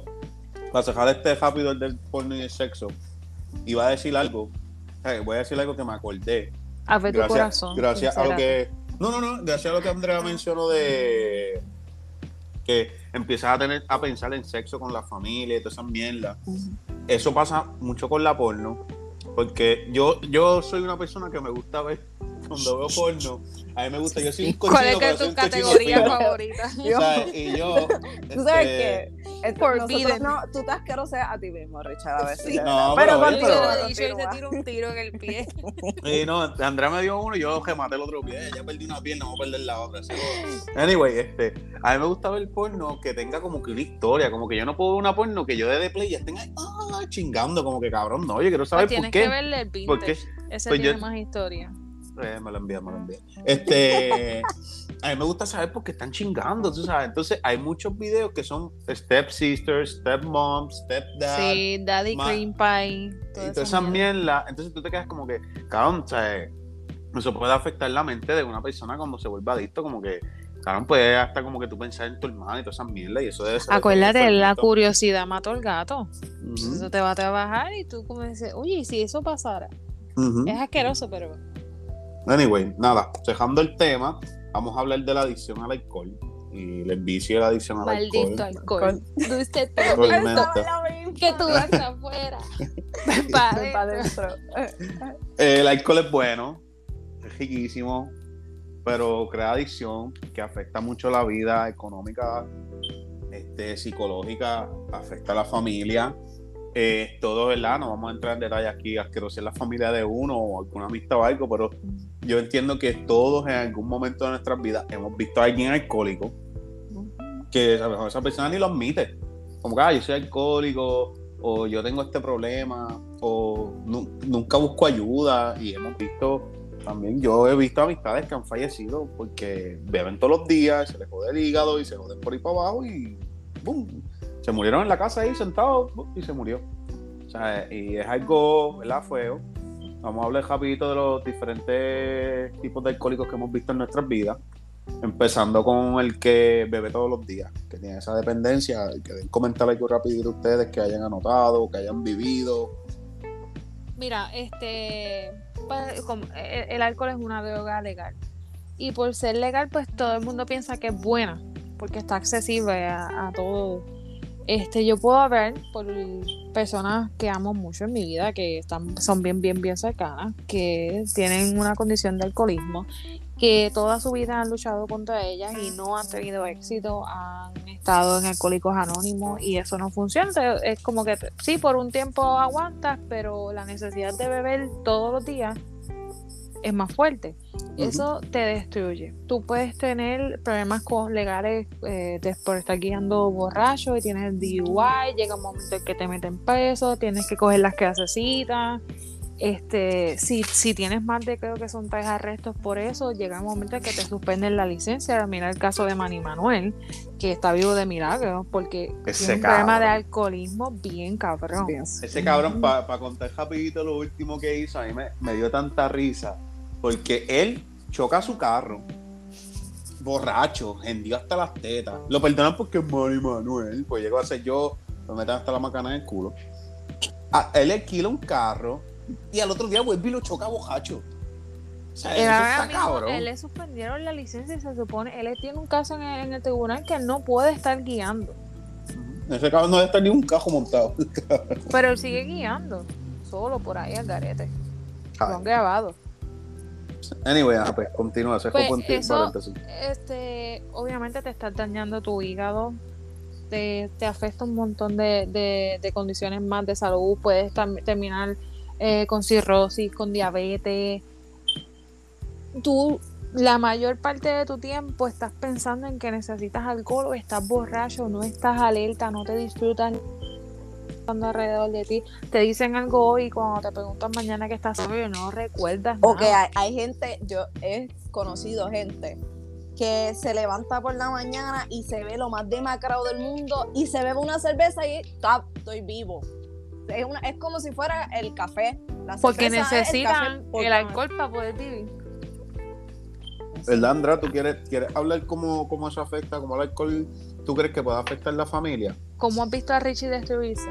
para cerrar este rápido el del porno y el sexo, iba a decir algo, voy a decir algo que me acordé. A ver tu Gracias, corazón. gracias a lo que. No, no, no, gracias a lo que Andrea mencionó de que empiezas a tener a pensar en sexo con la familia y todas esas mierdas. Eso pasa mucho con la porno. Porque yo, yo soy una persona que me gusta ver cuando veo porno. A mí me gusta, yo soy un cochino, ¿Cuál es que pero es soy tu categoría favorita? <laughs> Y yo. Tú sabes este, que este, nosotros no, tú te asqueroseas a ti mismo, Richard, a veces. Sí. No, pero, pero- Lo he dicho y se continúa. tira un tiro en el pie. <laughs> Y no, Andrea me dio uno y yo rematé el otro pie. Ya perdí una pierna, vamos a perder la otra. así que- Anyway, este, a mí me gusta ver porno que tenga como que una historia. Como que yo no puedo ver una porno que yo de play y estén ahí ah, chingando. Como que cabrón, no, yo quiero saber Pues por tienes qué. que verle el vintage. Porque Ese pues tiene yo- más historia. Eh, me lo envía, me lo envía. Este, a mí me gusta saber por qué están chingando, tú sabes. Entonces, hay muchos videos que son step sisters, step moms, step dad. Sí, Daddy Cream Pie. y toda toda esa esa mierda. mierda. Entonces tú te quedas como que, cabrón, sea, eso puede afectar la mente de una persona cuando se vuelve adicto, como que, cabrón, puede hasta como que tú pensar en tu hermano y todas esas mierdas, y eso debe ser. Acuérdate, la curiosidad mató al gato. Eso te va a trabajar y tú como dices, oye, ¿y si eso pasara? Es asqueroso, pero Anyway, nada, dejando el tema, vamos a hablar de la adicción al alcohol y el vicio de la adicción al maldito alcohol. alcohol. Dulce Alcohol todo. Que tú vas <laughs> afuera. Ven pa' Ven pa' adentro. adentro. Eh, el alcohol es bueno, es riquísimo, pero crea adicción que afecta mucho la vida económica, este, psicológica, afecta a la familia. Eh, todo, ¿verdad? No vamos a entrar en detalle aquí, asqueroso en la familia de uno o alguna amistad o algo, pero yo entiendo que todos en algún momento de nuestras vidas hemos visto a alguien alcohólico que a lo mejor esa persona ni lo admite. Como que, ah, yo soy alcohólico, o yo tengo este problema, o nu- nunca busco ayuda. Y hemos visto, también yo he visto amistades que han fallecido porque beben todos los días, se les jode el hígado y se joden por ahí para abajo y ¡boom! Se murieron en la casa ahí sentados y se murió. O sea, y es algo, ¿verdad? Feo. Vamos a hablar rapidito de los diferentes tipos de alcohólicos que hemos visto en nuestras vidas. Empezando con el que bebe todos los días, que tiene esa dependencia. Que den comentar algo rapidito ustedes que hayan anotado, que hayan vivido. Mira, este, pues, como el, el alcohol es una droga legal. Y por ser legal, pues todo el mundo piensa que es buena, porque está accesible a, a todo. Este, yo puedo ver por personas que amo mucho en mi vida, que están, son bien, bien, bien cercanas, que tienen una condición de alcoholismo, que toda su vida han luchado contra ellas y no han tenido éxito, han estado en alcohólicos anónimos y eso no funciona. Es como que sí, por un tiempo aguantas, pero la necesidad de beber todos los días es más fuerte. Eso te destruye. Tú puedes tener problemas con legales eh, de- por estar guiando borracho y tienes DUI, llega un momento en que te meten preso, tienes que coger las clasecitas. Este, si, si tienes más de creo que son tres arrestos por eso, llega un momento en que te suspenden la licencia. Mira el caso de Manny Manuel, que está vivo de milagro, porque Ese tiene un problema de alcoholismo bien cabrón. Ese cabrón, para contar rapidito lo último que hizo, a mí me, me dio tanta risa. Porque él choca su carro, borracho, hendió hasta las tetas. Lo perdonan porque es Manny Manuel, pues llegó a ser yo, me meten hasta la macana en el culo. A- él alquila un carro y al otro día vuelve y lo choca borracho. O sea, Él eso está cabrón. él le suspendieron la licencia y se supone, él tiene un caso en el, en el tribunal que él no puede estar guiando, Ese cabrón no debe estar ni un cajo montado. <laughs> pero él sigue guiando, solo por ahí al garete. Lo han grabado. Anyway, ah, pues continúa, Pues fue un eso-. Este, obviamente te estás dañando tu hígado, te, te afecta un montón de, de- de condiciones más de salud, puedes terminar eh, con cirrosis, con diabetes. Tú la mayor parte de tu tiempo estás pensando en que necesitas alcohol o estás borracho, no estás alerta, no te disfrutas. Pasando alrededor de ti. Te dicen algo hoy cuando te preguntan mañana que estás sobrio, no recuerdas O que nada. hay, hay gente, yo he conocido gente que se levanta por la mañana y se ve lo más demacrado del mundo y se bebe una cerveza y "Ta, estoy vivo. Es, una- es como si fuera el café. La Porque el necesitan por el alcohol para poder vivir. ¿Verdad, Andrea? ¿Tú quieres, quieres hablar cómo, cómo eso afecta, cómo el alcohol, tú crees que puede afectar la familia? ¿Cómo has visto a Richie destruirse?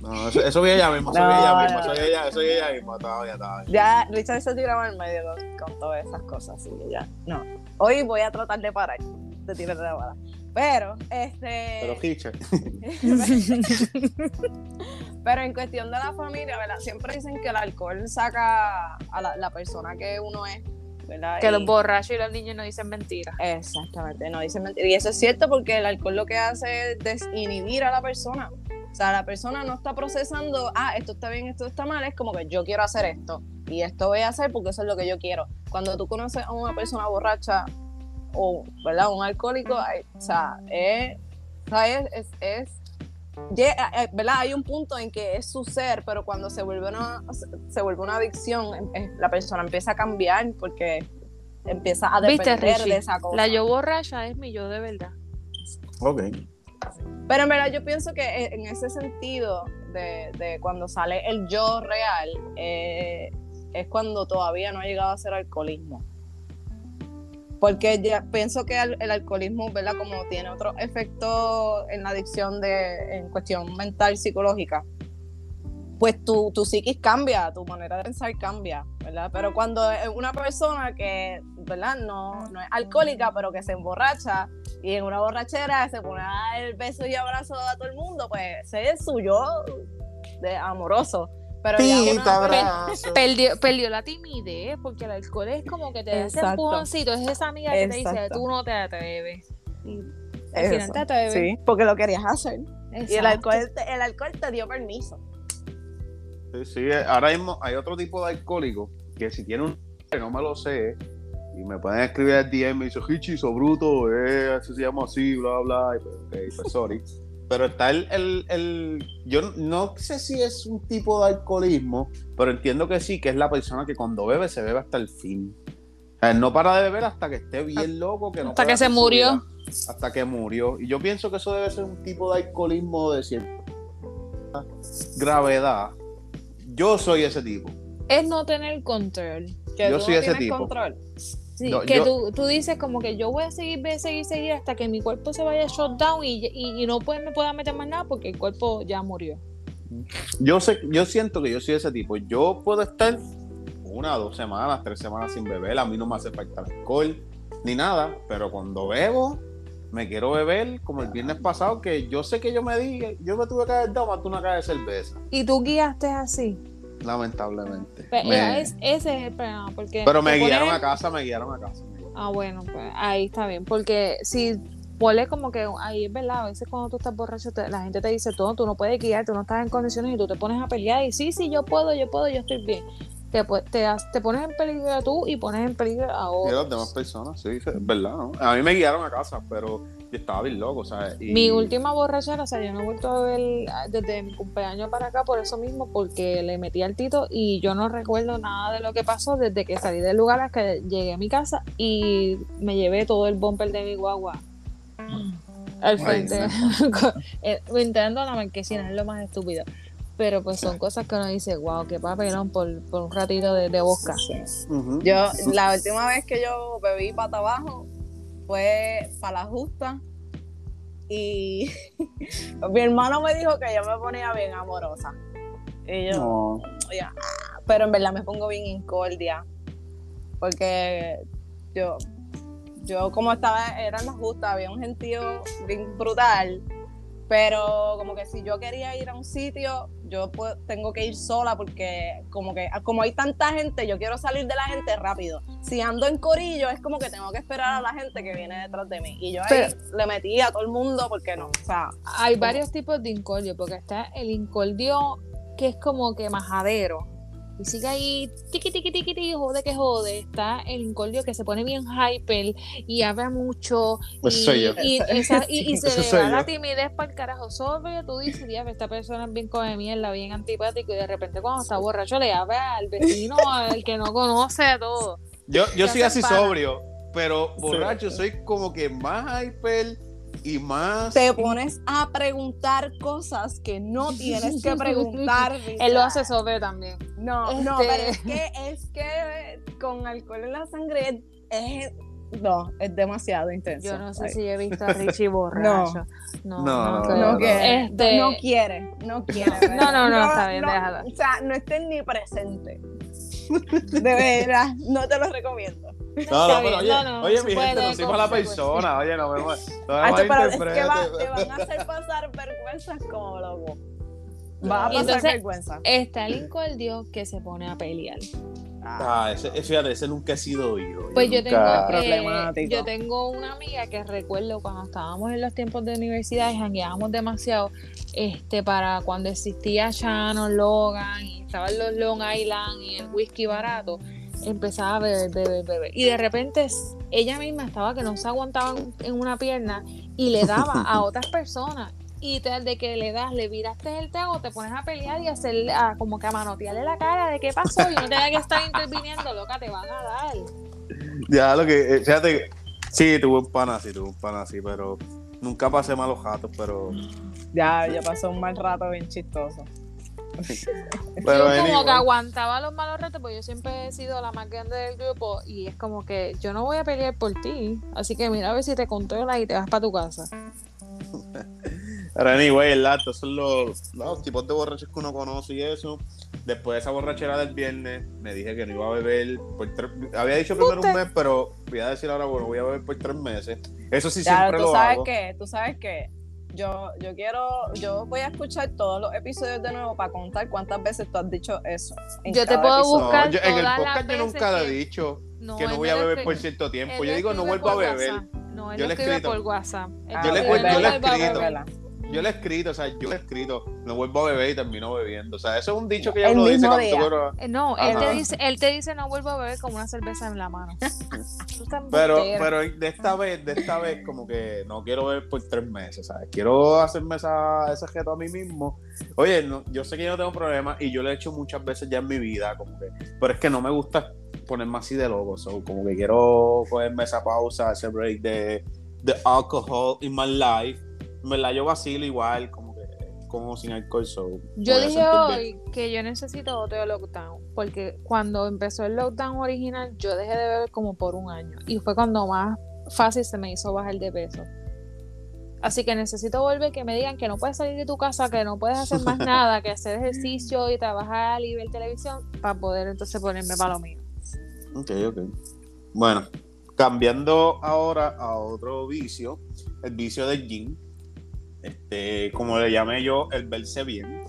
No, eso, eso vi ella mismo, eso vi ella mismo, no. eso vi ella, eso vi ella mismo, estaba bien, estaba bien. Ya Richard se tiraba en medio con, con todas esas cosas, así que ya. No. Hoy voy a tratar de parar de tirar la bala. Pero, este. Pero Richard, <laughs> Pero en cuestión de la familia, ¿verdad? Siempre dicen que el alcohol saca a la, la persona que uno es, ¿verdad? Que Y- los borrachos y los niños no dicen mentiras. Exactamente, no dicen mentira. Y eso es cierto porque el alcohol lo que hace es desinhibir a la persona. O sea, la persona no está procesando, ah, esto está bien, esto está mal, es como que yo quiero hacer esto y esto voy a hacer porque eso es lo que yo quiero. Cuando tú conoces a una persona borracha o, ¿verdad? Un alcohólico, o sea, es, es, ¿verdad? Hay un punto en que es su ser, pero cuando se vuelve una, se vuelve una adicción, em- em- la persona empieza a cambiar porque empieza a ¿Viste, depender de esa cosa. La yo borracha es mi yo de verdad. ok. Pero en verdad yo pienso que en ese sentido de, de cuando sale el yo real, eh, es cuando todavía no ha llegado a ser alcoholismo. Porque ya pienso que el, alcoholismo, ¿verdad? Como tiene otro efecto en la adicción de, en cuestión mental, psicológica, pues tu, tu psiquis cambia, tu manera de pensar cambia, ¿verdad? Pero cuando una persona que, ¿verdad? No, no es alcohólica, pero que se emborracha y en una borrachera se pone a dar el beso y abrazo a todo el mundo, pues ese es su yo de amoroso. Pero ya abrazo. Perdió, perdió la timidez, porque el alcohol es como que te da ese empujoncito, es esa amiga que te dice, tú no te atreves. Y al final te atreves. Sí, porque lo querías hacer. Y el alcohol, te, el alcohol te dio permiso. Sí, sí, ahora mismo hay otro tipo de alcohólico que si tiene un que no me lo sé y me pueden escribir al DM y me dice Hichi, so bruto, eh, eso se llama así, bla bla, y pues, ok, pues sorry. <laughs> Pero está el, el, el- yo no sé si es un tipo de alcoholismo, pero entiendo que sí, que es la persona que cuando bebe se bebe hasta el fin. O sea, no para de beber hasta que esté bien loco, que no Hasta que se murió. vida. Hasta que murió. Y yo pienso que eso debe ser un tipo de alcoholismo de cierta gravedad. Yo soy ese tipo. Es no tener control. Que Yo soy no ese tipo. control. Sí, No, que yo- tú, tú dices como que yo voy a seguir, voy a seguir, seguir hasta que mi cuerpo se vaya shut down y, y, y no puede, me pueda meter más nada porque el cuerpo ya murió. Yo sé, yo siento que yo soy ese tipo. Yo puedo estar una, dos semanas, tres semanas sin beber. A mí no me hace falta alcohol ni nada. Pero cuando bebo, me quiero beber como el viernes pasado, que yo sé que yo me di, yo me tuve que haber dado más de una caja de cerveza. Y tú guiaste así. Lamentablemente. Pe- Me- es- ese es el problema. Porque pero me guiaron a casa, me guiaron a casa. me guiaron. Ah, bueno, pues ahí está bien. Porque si ponle como que ahí es verdad, a veces cuando tú estás borracho, te- la gente te dice todo, tú no puedes guiar, tú no estás en condiciones y tú te pones a pelear y sí, sí, yo puedo, yo puedo, yo estoy bien. Te, te, te pones en peligro tú y pones en peligro a Y otros. las demás personas, sí, sí, es verdad, ¿no? A mí me guiaron a casa, pero yo estaba bien loco, ¿sabes? Y- Mi última borrachera, o sea, yo no he vuelto a beber ah, desde mi cumpleaños para acá por eso mismo, porque le metí al tito y yo no recuerdo nada de lo que pasó desde que salí del lugar hasta que llegué a mi casa y me llevé todo el bumper de mi guagua al Ay, frente, <laughs> eh, entrando a la marquesina, es lo más estúpido. Pero pues son cosas que uno dice, wow, qué papelón por, por un ratito de, de bosca. Yo, la última vez que yo bebí pata abajo fue para la justa. Y <laughs> mi hermano me dijo que yo me ponía bien amorosa. Y yo, No. pero en verdad me pongo bien incordia. Porque yo, yo como estaba, eran las justas, había un gentío bien brutal. Pero como que si yo quería ir a un sitio, yo puedo- tengo que ir sola porque como que como hay tanta gente, yo quiero salir de la gente rápido. Si ando en corillo, es como que tengo que esperar a la gente que viene detrás de mí. Y yo ahí le metí a todo el mundo porque no. O sea, Hay varios tipos de incordio, porque está el incordio que es como que majadero. Y sigue ahí, tiqui, tiqui, tiqui, tiqui, jode que jode. Está el incordio que se pone bien hyper y habla mucho. Y, Ese soy yo. y, esa- y- y <laughs> se le va la timidez para el carajo. Solo tú dices, "Diablo, esta persona es bien come mierda, bien antipático. Y de repente, cuando está borracho, le habla al vecino, al que no conoce a todo. Yo, yo soy así sobrio, pero borracho soy como que más hyper y más. Te pones a preguntar cosas que no <laughs> tienes que preguntar. Él lo hace sobre también. No, no, Este- pero es que, es que con alcohol en la sangre es, no, es demasiado intenso. Yo no sé Ay, si he visto a Richie <laughs> <laughs> borracho. No, No, no, no no, quiere, Este- no quiere, no quiere. No, no, no, ¿verdad? está bien, déjala. O sea, no estén ni presente. De veras, no te lo recomiendo. No, no, pero oye, no, no, oye mi puede gente, no tener soy mala consecuencias. persona. Oye, no me, no me Hacho, pero es que malinterprete. va- te van a hacer pasar vergüenzas como loco. Va a pasar entonces- vergüenza. Está el incordio que se pone a pelear. Ah, ese, ese, fíjate, ese nunca he sido yo. Pues yo tengo, eh, yo tengo una amiga que recuerdo cuando estábamos en los tiempos de universidad y jangueábamos demasiado este para cuando existía Shannon, Logan y estaban los Long Island y el whisky barato, empezaba a beber, beber, beber. Y de repente ella misma estaba que no se aguantaba en- una pierna y le daba a <laughs> otras personas. Y tras de que le das, le viraste el trago, te pones a pelear y a hacer a- como que a manotearle la cara de qué pasó y no tenga que estar interviniendo, loca, te van a dar. Ya, lo que. eh, Fíjate, sí, tuve un pan así, tuve un pan así, pero nunca pasé malos jatos, pero. Ya, ya pasó un mal rato bien chistoso. Pero yo como que aguantaba los malos ratos, porque yo siempre he sido la más grande del grupo y es como que yo no voy a pelear por ti, así que mira a ver si te controlas y te vas para tu casa. <laughs> Pero anyway, ¿verdad? Estos son los, los tipos de borrachos que uno conoce y eso. Después de esa borrachera del viernes, me dije que no iba a beber por tres... Había dicho primero un mes, pero voy a decir ahora, bueno, voy a beber por tres meses. Eso sí siempre tú lo sabes hago. que, tú sabes que yo, yo quiero, yo voy a escuchar todos los episodios de nuevo para contar cuántas veces tú has dicho eso. en Yo te cada puedo episodio. No, buscar yo- en el podcast yo nunca le he que- dicho No, que no voy a beber por cierto tiempo. Yo digo, no vuelvo a beber. WhatsApp. No, él Yo le escribe por WhatsApp. Él Ah, Yo le- yo "No le he vuelva a escrito. Beber". Yo le he escrito, o sea, yo le he escrito, no vuelvo a beber y termino bebiendo. O sea, eso es un dicho que ya El uno dice cuando tú. Eh, No, él te, dice, él te dice no vuelvo a beber como una cerveza en la mano. Pero, pero de esta vez, de esta vez, como que no quiero ver por tres meses, ¿sabes? Quiero hacerme esa, ese reto a mí mismo. Oye, no, yo sé que yo no tengo problemas y yo lo he hecho muchas veces ya en mi vida, como que, pero es que no me gusta ponerme así de loco, so, como que quiero cogerme esa pausa, ese break de, de alcohol in my life. En verdad, yo vacilo igual, como que, como sin alcohol, so. Yo dije hoy que yo necesito otro lockdown, porque cuando empezó el lockdown original, yo dejé de beber como por un año, y fue cuando más fácil se me hizo bajar de peso. Así que necesito volver que me digan que no puedes salir de tu casa, que no puedes hacer más <laughs> nada, que hacer ejercicio y trabajar y ver televisión para poder entonces ponerme para lo mío. Ok, ok. Bueno, cambiando ahora a otro vicio, el vicio del gym. Este, como le llamé yo, el verse bien.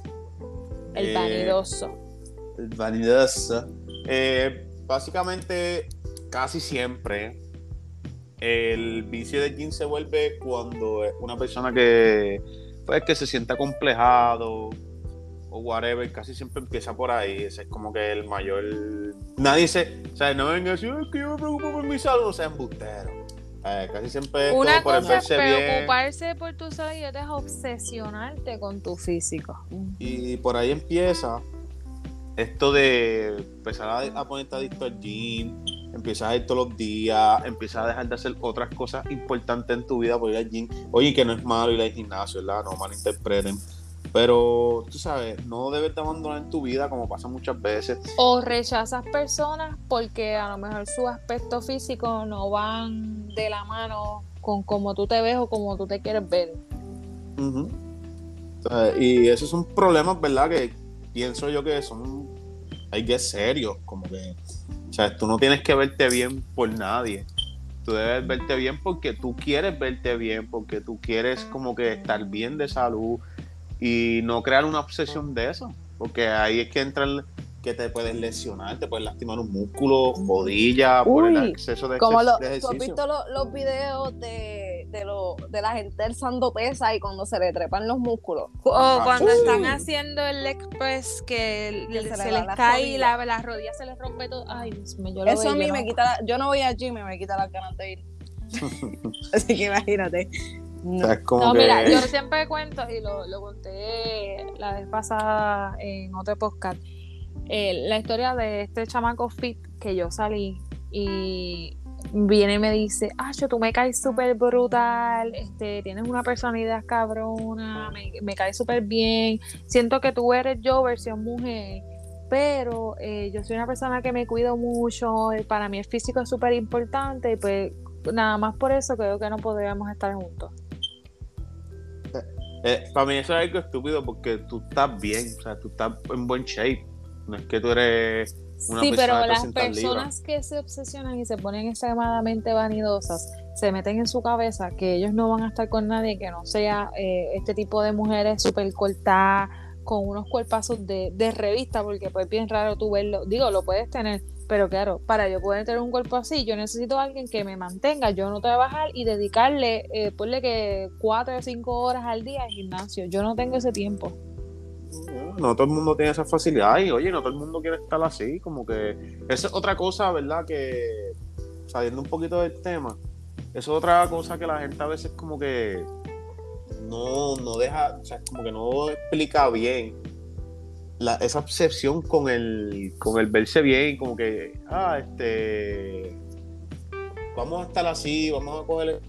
El Eh, vanidoso. El vanidoso. Eh, básicamente, casi siempre, el vicio del gym se vuelve cuando es una persona que, pues, que se sienta complejado o whatever, casi siempre empieza por ahí. Ese es como que el mayor. Nadie se. O sea, no venga a decir, "Ay, que yo me preocupo por mi salud, no sea embustero. Eh, casi siempre es Una cosa es verse bien. preocuparse por tu salud y otra es obsesionarte con tu físico. Y por ahí empieza esto de empezar a, a ponerte adicto al gym, empiezas a ir todos los días, empiezas a dejar de hacer otras cosas importantes en tu vida por ir al gym. Oye, que no es malo ir al gimnasio, ¿verdad? No malinterpreten. Pero tú sabes, no debes de abandonar tu vida como pasa muchas veces. O rechazas personas porque a lo mejor su aspecto físico no van de la mano con cómo tú te ves o como tú te quieres ver. Y esos son problemas, ¿verdad? Que pienso yo que son, hay que serios, como que, o sea, tú no tienes que verte bien por nadie. Tú debes verte bien porque tú quieres verte bien, porque tú quieres como que estar bien de salud y no crear una obsesión de eso, porque ahí es que entra el, que te puedes lesionar, te puedes lastimar un músculo, rodilla, por el Uy, exceso de, Como lo- de tú has ejercicio. visto lo- los videos de, de, lo, de la gente alzando pesa y cuando se le trepan los músculos. O Ah, cuando sí. están haciendo el leg press que, Que se se, le va les la cae rodilla. la, la rodilla se les rompe todo. Ay, Dios mío, yo lo Eso veo a y mí yo me no- quita, la- yo no voy al gym y me quita las ganas de ir. <laughs> Así que imagínate. O sea, es como No, que- mira, yo <laughs> siempre cuento, y lo, lo conté la vez pasada en otro podcast, eh, la historia de este chamaco fit que yo salí y viene y me dice, ah, yo tú me caes súper brutal, este, tienes una personalidad cabrona, me, me caes súper bien, siento que tú eres yo versión mujer, pero eh, yo soy una persona que me cuido mucho, eh, para mí el físico es súper importante y pues nada más por eso creo que no podríamos estar juntos. Eh, para mí eso es algo estúpido porque tú estás bien, o sea, tú estás en buen shape. No es que tú eres una sí, persona pero las 300 libras. personas que se obsesionan y se ponen extremadamente vanidosas, se meten en su cabeza que ellos no van a estar con nadie que no sea eh, este tipo de mujeres súper cortadas, con unos cuerpazos de, de revista, porque pues es bien raro tú verlo. Digo, lo puedes tener, pero claro, para yo poder tener un cuerpo así, yo necesito a alguien que me mantenga, yo no trabajar y dedicarle, eh, ponle que cuatro o cinco horas al día al gimnasio. Yo no tengo ese tiempo. No todo el mundo tiene esa facilidad y oye, no todo el mundo quiere estar así, como que esa es otra cosa, ¿verdad? Que saliendo un poquito del tema, eso es otra cosa que la gente a veces como que no, no deja, o sea, como que no explica bien la, esa obsesión con el, con el verse bien, como que, ah, este, vamos a estar así, vamos a coger,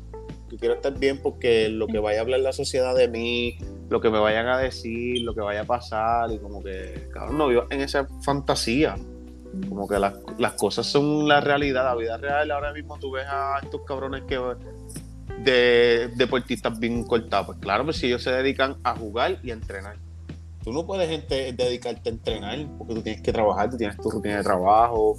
yo quiero estar bien porque lo que vaya a hablar la sociedad de mí, lo que me vayan a decir, lo que vaya a pasar, y como que, cabrón, no vivo en esa fantasía. Como que las, las cosas son la realidad, la vida real. Ahora mismo tú ves a estos cabrones que de deportistas bien cortados. Pues claro, pues si ellos se dedican a jugar y a entrenar. Tú no puedes gente, dedicarte a entrenar porque tú tienes que trabajar, tú tienes tu rutina de trabajo,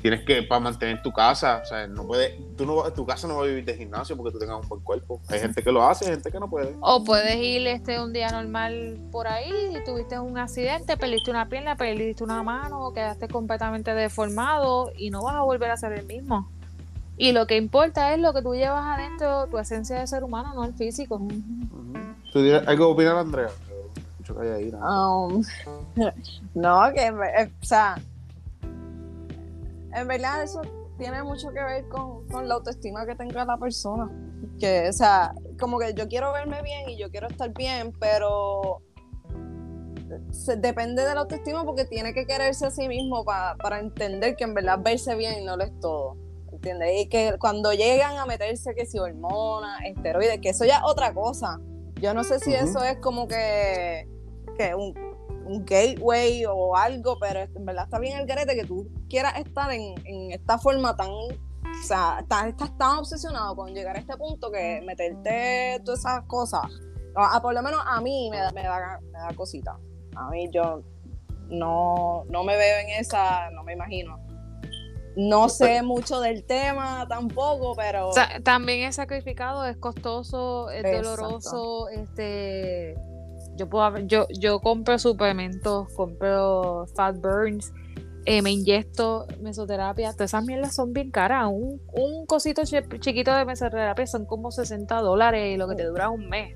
tienes que para mantener tu casa, o sea, no puedes, tú no, tu casa no va a vivir de gimnasio porque tú tengas un buen cuerpo. Hay gente que lo hace, hay gente que no puede. O puedes ir este un día normal por ahí y tuviste un accidente, perdiste una pierna, perdiste una mano, quedaste completamente deformado y no vas a volver a ser el mismo. Y lo que importa es lo que tú llevas adentro, tu esencia de ser humano, no el físico. ¿Tú tienes algo que opinar, Andrea? Escucho que hay ahí, ¿no? Um, <laughs> no, que, eh, o sea, en verdad eso tiene mucho que ver con, con la autoestima que tenga la persona. Que, o sea, como que yo quiero verme bien y yo quiero estar bien, pero se- depende de la autoestima porque tiene que quererse a sí mismo pa- para entender que en verdad verse bien no lo es todo. ¿Entiendes? Y que cuando llegan a meterse que si hormonas, esteroides, que eso ya es otra cosa. Yo no sé si eso es como que, que un, un gateway o algo, pero en verdad está bien el garete que tú quieras estar en, en esta forma tan. O sea, estás, estás tan obsesionado con llegar a este punto que meterte todas esas cosas. a- a- por lo menos a mí me da, me da, me da cosita. A mí yo no, no me veo en esa, no me imagino. No sé mucho del tema tampoco, pero O sea, también es sacrificado, es costoso, es Exacto. doloroso, este yo puedo yo, yo compro suplementos, compro fat burns, eh, me inyecto mesoterapia, todas esas mierdas son bien caras. Un, un cosito chi- chiquito de mesoterapia son como 60 dólares y lo que te dura un mes.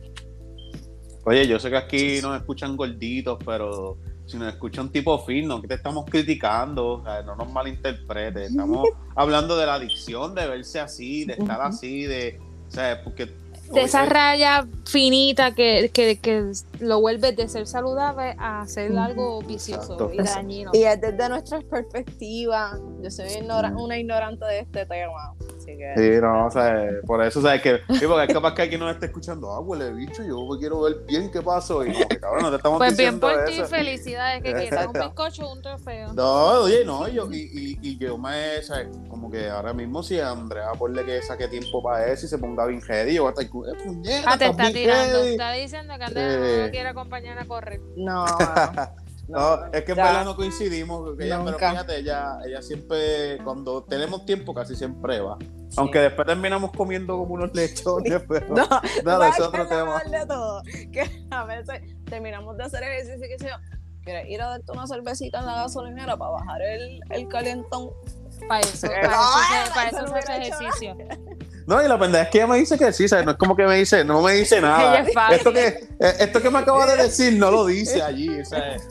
Oye, yo sé que aquí nos escuchan gorditos, pero si nos escucha un tipo fino, que te estamos criticando, o sea, no nos malinterpretes. Estamos <laughs> hablando de la adicción, de verse así, de estar así, de. O sea, porque. De esa raya finita que, que, que lo vuelve de ser saludable a ser algo vicioso Exacto. y dañino. y es desde nuestra perspectiva. Yo soy ignora- Mm. una ignorante de este tema. Así que Sí, no, o sea, por eso, ¿sabes? Que, sí, porque es capaz que alguien nos esté escuchando, ah, huele bicho, yo quiero ver bien qué pasó. Y como que, cabrón, no te estamos Pues bien por ti, felicidades que quieras un bizcocho o un trofeo. No, oye, no, yo, y, y, y yo me, ¿sabes? Como que ahora mismo si Andrea ponle que saque tiempo para eso y se ponga bien heavy, yo voy a estar, eh, puñeta, Ah, te está tirando, heavy. está diciendo que Andrea no Sí. quiere acompañar a correr. <laughs> no. No, es que en verdad no coincidimos, ella, pero Nunca. fíjate, ella, ella siempre, cuando tenemos tiempo, casi siempre va. Aunque después terminamos comiendo como unos lechones, <laughs> pero No, nada, es ¿sabes otro tema. de todo? Que a veces terminamos de hacer ejercicio y qué sé yo, ¿Quieres ir a darte una cervecita en la gasolinera para bajar el, el calientón? Para eso, No, para eso, se- para eso se hace ejercicio. No, y la pendeja es que ella me dice que sí, ¿sabes? No es como que me dice, no me dice nada. Ella es fácil. Esto que, eh, esto que me acaba de decir no lo dice allí, ¿sabes?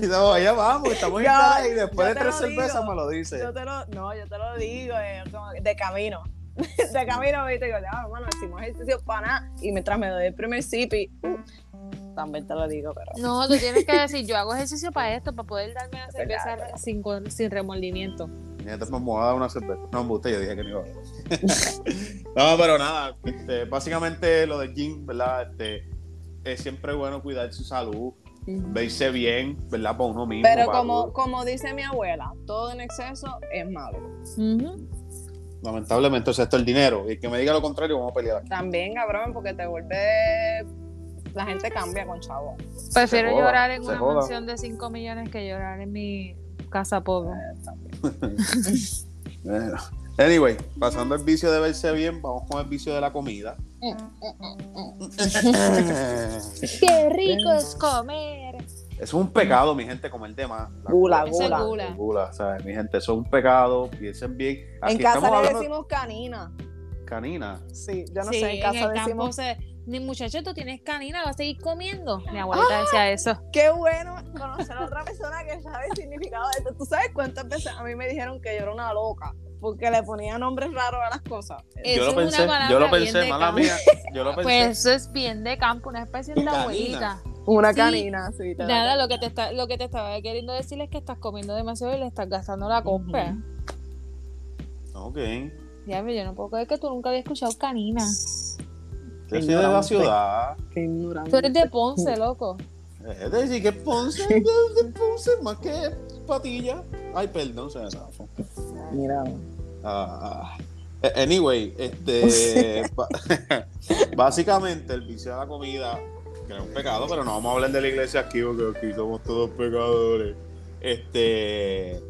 Y no, allá vamos, estamos en Yo- cara y después de tres cervezas digo. me lo dice. Yo te lo, no, yo te lo digo, eh, como de camino. <laughs> de camino me digo, ya, hermano, hicimos ejercicio para nada. Y mientras me doy el primer sip y, uh, también te lo digo, pero. No, tú tienes que decir, yo hago ejercicio para esto, para poder darme la <laughs> cerveza Claro. sin, sin remordimiento. Entonces me voy a dar una cerveza. No, me gusta, yo dije que no iba a. <laughs> No, pero nada, este, básicamente lo del gym, ¿verdad? Este, es siempre bueno cuidar su salud, verse bien, ¿verdad? Para uno mismo. Pero como, uno. como dice mi abuela, todo en exceso es malo. Lamentablemente, o sea, esto es el dinero. Y el que me diga lo contrario, vamos a pelear aquí. También, cabrón, porque te vuelve. La gente cambia con chavo. Prefiero joda, llorar en una joda. mansión de 5 millones que llorar en mi casa pobre. <laughs> Bueno. Anyway, pasando el vicio de verse bien, vamos con el vicio de la comida. ¡Qué <laughs> rico es comer! Es un pecado, mi gente, comer de más. La Gula, gula. gula. Gula, ¿sabes? Mi gente, eso es un pecado. Piensen bien. Aquí En casa le hablando- decimos canina. Canina. Sí, yo no sí, sé, en en casa campo decimos. se... Ni muchacho, tú tienes canina, vas a seguir comiendo. Mi abuelita decía eso. Qué bueno conocer a otra persona que sabe el significado de esto. ¿Tú sabes cuántas veces a mí me dijeron que yo era una loca? Porque le ponía nombres raros a las cosas. Eso yo lo es una pensé, yo lo pensé, mala campo. mía. Yo lo pensé. Pues eso es bien de campo, una especie de Canina. abuelita. Una Sí. canina, sí. te Nada, lo que te está, lo que te estaba queriendo decir es que estás comiendo demasiado y le estás gastando la compra. Ok. Ya, yo no puedo creer que tú nunca habías escuchado canina. Yo soy de la ciudad. Qué ignorante. Tú eres de Ponce, loco. Es decir, que Ponce, de, de Ponce, más que patilla. Ay, perdón, se me zafó. Mira. Ah, ah. Anyway, este, <laughs> <laughs> básicamente el vicio de la comida, que es un pecado, pero no vamos a hablar de la iglesia aquí porque aquí somos todos pecadores. Este,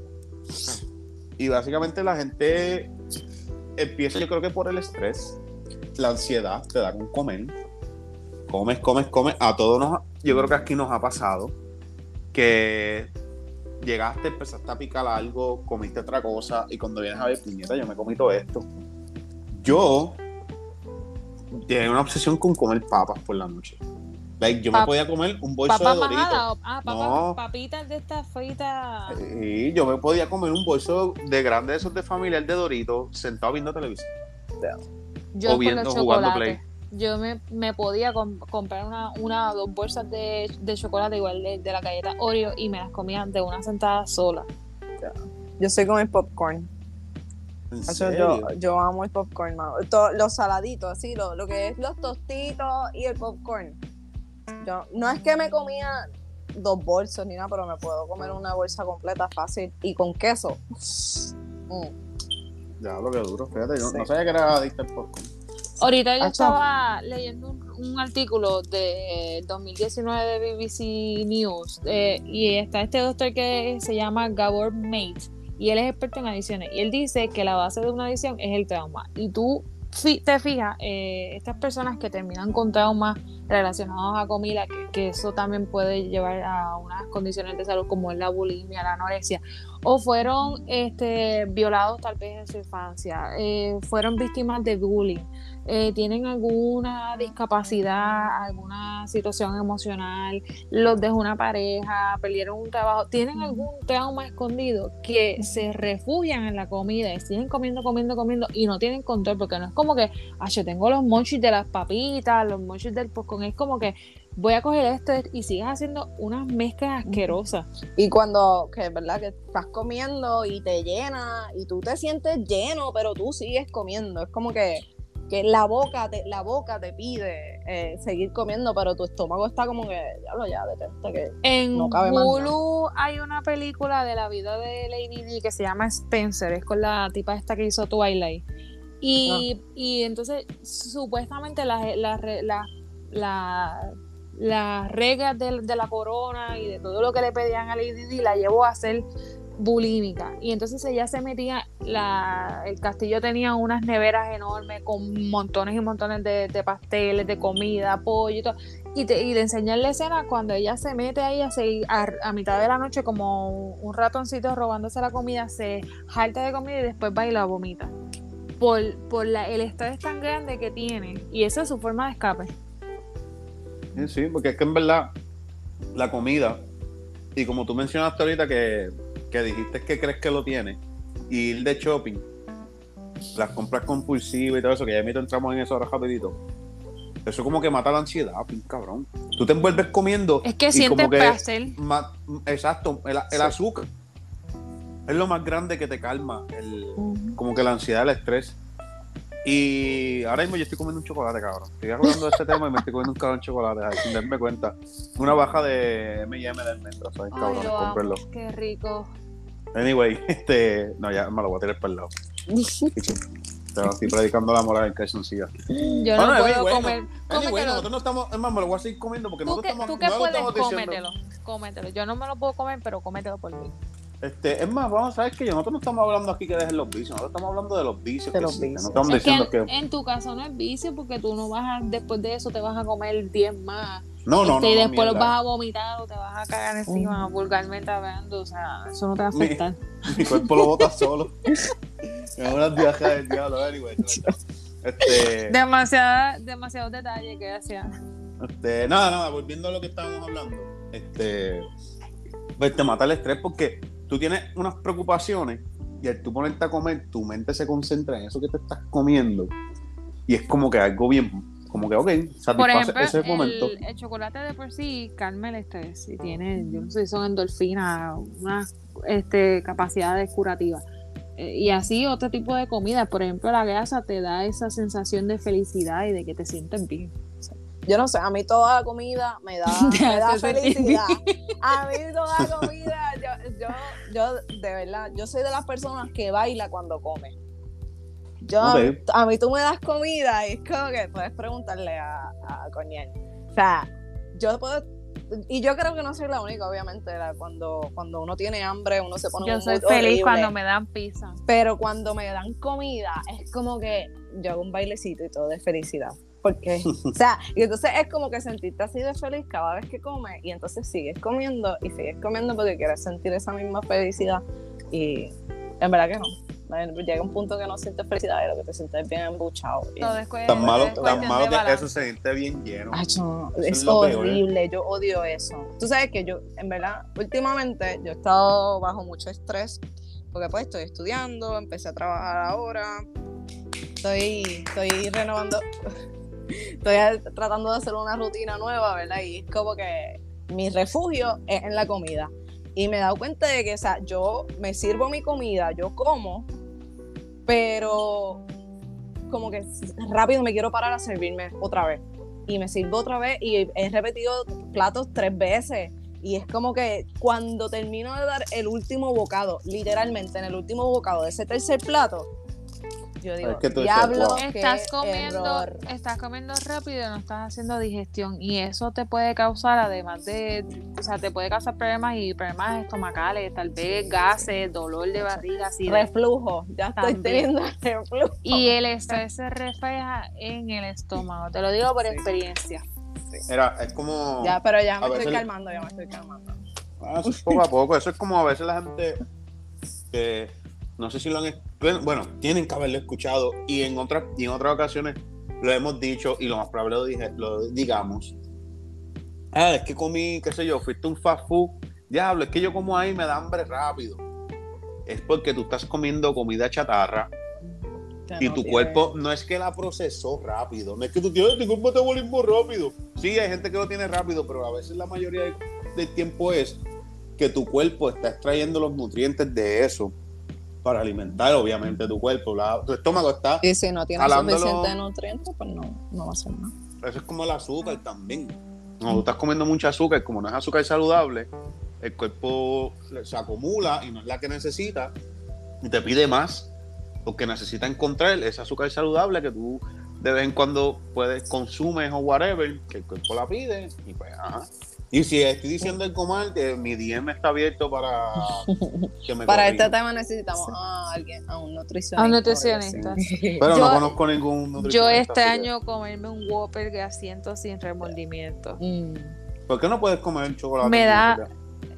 y básicamente la gente empieza, yo creo que por el estrés, la ansiedad, te da con comer. Comes, comes, comes. A todos nos, yo creo que aquí nos ha pasado que llegaste, empezaste a picar algo, comiste otra cosa y cuando vienes a ver, puñeta, yo me comí todo esto. Yo tenía una obsesión con comer papas por la noche. Like, yo me podía comer un bolso de Doritos. majada ah, No. papitas de estas fritas. Y yo me podía comer un bolso de grande de esos de familiar de Doritos sentado viendo televisión. Yo o con viendo, jugando. Play. Yo me, me podía com- comprar una, una o dos bolsas de, de chocolate igual de, de la galleta Oreo y me las comía de una sentada sola. Yo soy con el popcorn. ¿En Eso serio? yo, yo amo el popcorn, mano. Los saladitos, así, lo, lo que es los tostitos y el popcorn. Yo, no es que me comía dos bolsos ni nada, pero me puedo comer una bolsa completa fácil y con queso. Mm. Ya, lo que duro, fíjate, yo Sí. no sabía que era adicta al popcorn. Ahorita yo Acho. estaba leyendo un, un artículo de 2019 de BBC News eh, y está este doctor que se llama Gabor Mate y él es experto en adicciones y él dice que la base de una adicción es el trauma y tú fi- te fijas, eh, estas personas que terminan con traumas relacionados a comida, que, que eso también puede llevar a unas condiciones de salud como es la bulimia, la anorexia, o fueron este, violados tal vez en su infancia, eh, fueron víctimas de bullying, eh, tienen alguna discapacidad, alguna situación emocional, los dejó una pareja, perdieron un trabajo, tienen algún trauma escondido que se refugian en la comida y siguen comiendo, comiendo, comiendo y no tienen control, porque no es como que, ah, yo tengo los monchis de las papitas, los monchis del popcorn, es como que voy a coger esto y sigues haciendo unas mezclas asquerosas. Y cuando, que es verdad, que estás comiendo y te llena y tú te sientes lleno, pero tú sigues comiendo. Es como que, que la boca te, la boca te pide eh, seguir comiendo, pero tu estómago está como que, diablo, ya, detente que. En No cabe más Hulu hay una película de la vida de Lady Di que se llama Spencer, es con la tipa esta que hizo Twilight. Y, Ah. y entonces, supuestamente las las- la- las reglas de, de la corona y de todo lo que le pedían a Lady Di la llevó a ser bulímica. Y entonces ella se metía, la, el castillo tenía unas neveras enormes con montones y montones de, de pasteles, de comida, pollo y todo. Y, te, y le enseñan la escena cuando ella se mete ahí a, seguir, a, a mitad de la noche como un ratoncito robándose la comida, se jalta de comida y después va y la vomita. Por, por la, el estrés tan grande que tiene. Y esa es su forma de escape. Sí, porque es que en verdad la comida, y como tú mencionaste ahorita que, que dijiste que crees que lo tiene, y ir de shopping, las compras compulsivas y todo eso, que ya mismo entramos en eso ahora rapidito. Eso como que mata la ansiedad, pin cabrón. Tú te envuelves comiendo. Es que y sientes como que placer. ma- exacto, el, el Sí. azúcar es lo más grande que te calma, el, como que la ansiedad, el estrés. Y ahora mismo yo estoy comiendo un chocolate, cabrón. Estoy hablando de este tema y me estoy comiendo un cabrón de chocolate, ay, sin darme cuenta. Una baja de M&M de almendras, ¿sabes? Ay, Cabrón, lo amo. cómprenlo. Qué rico. Anyway, <laughs> este... No, ya me lo voy a tirar para el lado. <laughs> Te estoy predicando la moral en calzoncillo. Yo no Bueno, puedo anyway, comer. Anyway, Cómetelo. nosotros no estamos... Es más, me lo voy a seguir comiendo porque nosotros que, estamos... tú que no puedes, diciendo. cómetelo. Cómetelo. Yo no me lo puedo comer, pero cómetelo por mí. Este, es más, vamos a ver que nosotros no estamos hablando aquí que dejen los vicios, nosotros estamos hablando de los vicios De que los existen, vicios. No estamos Es que diciendo en, que... en tu caso no es vicio porque tú no vas a, después de eso te vas a comer 10 más. No, no, Este, no. y no, después los mierda. vas a vomitar o te vas a cagar encima vulgarmente hablando. O sea, eso no te va a Mi- afectar. <laughs> Mi cuerpo lo bota solo. <laughs> Es una viaje del diablo, anyway. <laughs> Este, Demasiada, demasiados detalles que hacía. este, nada, nada, volviendo a lo que estábamos hablando. Este, pues te mata el estrés porque tú tienes unas preocupaciones y al tú ponerte a comer, tu mente se concentra en eso que te estás comiendo y es como que algo bien, como que, ok, Por satisface ejemplo, ese momento. el, el chocolate de por sí calma el estrés y tiene, yo no sé si son endorfinas, unas este, capacidades curativas. Eh, y así otro tipo de comida, por ejemplo, la grasa te da esa sensación de felicidad y de que te sientes bien. Yo no sé, a mí toda la comida me da, <laughs> me da felicidad. A mí toda la comida, yo, yo, yo, de verdad, yo soy de las personas que baila cuando come. Yo, a mí tú me das comida y es como que puedes preguntarle a, a Coñel. O sea, yo puedo, y yo creo que no soy la única, obviamente, la- cuando, cuando uno tiene hambre, uno se pone Yo un soy feliz horrible. cuando me dan pizza. Pero cuando me dan comida, es como que yo hago un bailecito y todo de felicidad. Porque, <laughs> o sea, y entonces es como que sentirte así de feliz cada vez que comes y entonces sigues comiendo y sigues comiendo porque quieres sentir esa misma felicidad y en verdad que no. Llega un punto que no sientes felicidad y lo que te sientes es bien embuchado. Y- Todo es cue- Tan malo, es tan malo de que eso se siente bien lleno. Ay, no, Eso es es lo peor. horrible, yo odio eso. Tú sabes que yo, en verdad, últimamente yo he estado bajo mucho estrés porque pues estoy estudiando, empecé a trabajar ahora, estoy, estoy renovando, estoy tratando de hacer una rutina nueva, ¿verdad? Y es como que mi refugio es en la comida. Y me he dado cuenta de que, o sea, yo me sirvo mi comida, yo como, pero como que rápido me quiero parar a servirme otra vez. Y me sirvo otra vez y he repetido platos tres veces. Y es como que cuando termino de dar el último bocado, literalmente en el último bocado de ese tercer plato, yo digo, Es que diablo, Estás comiendo, error". estás comiendo rápido y no estás haciendo digestión y eso te puede causar además de, o sea, te puede causar problemas y problemas estomacales, tal vez gases, dolor de barriga, así Reflujo, ya estoy También. teniendo reflujo. y el estrés se refleja en el estómago, te lo digo por Sí. experiencia. Era, es como. Ya, pero ya me estoy veces calmando, ya me estoy calmando. Ah, eso es poco a poco. Eso es como a veces la gente que no sé si lo han bueno, tienen que haberlo escuchado y en otras y en otras ocasiones lo hemos dicho y lo más probable lo, dije, lo digamos. Ah, es que comí, qué sé yo, fuiste un fast food. Diablo, es que yo como ahí me da hambre rápido. Es porque tú estás comiendo comida chatarra y no tu cuerpo no es que la procesó rápido, no es que tú tienes tengo un metabolismo rápido. Sí, hay gente que lo tiene rápido, pero a veces la mayoría del tiempo es que tu cuerpo está extrayendo los nutrientes de eso para alimentar, obviamente, tu cuerpo. La- tu estómago está. Y si no tiene Jalándolo- suficiente nutrientes, pues no, no va a hacer nada. Eso es como el azúcar también. Cuando tú estás comiendo mucho azúcar, como no es azúcar saludable, el cuerpo se acumula y no es la que necesita y te pide más porque necesita encontrar ese azúcar saludable que tú de vez en cuando puedes consumes o whatever, que el cuerpo la pide y pues ajá. Y si estoy diciendo el comal, eh, mi DM está abierto para <laughs> que me Para corrija. este tema necesitamos a alguien, a un nutricionista. A un nutricionista. Pero Yo- no conozco ningún Yo nutricionista, este así que- año comerme un Whopper grasiento sin remordimiento. Mm. ¿Por qué no puedes comer chocolate? Me da-?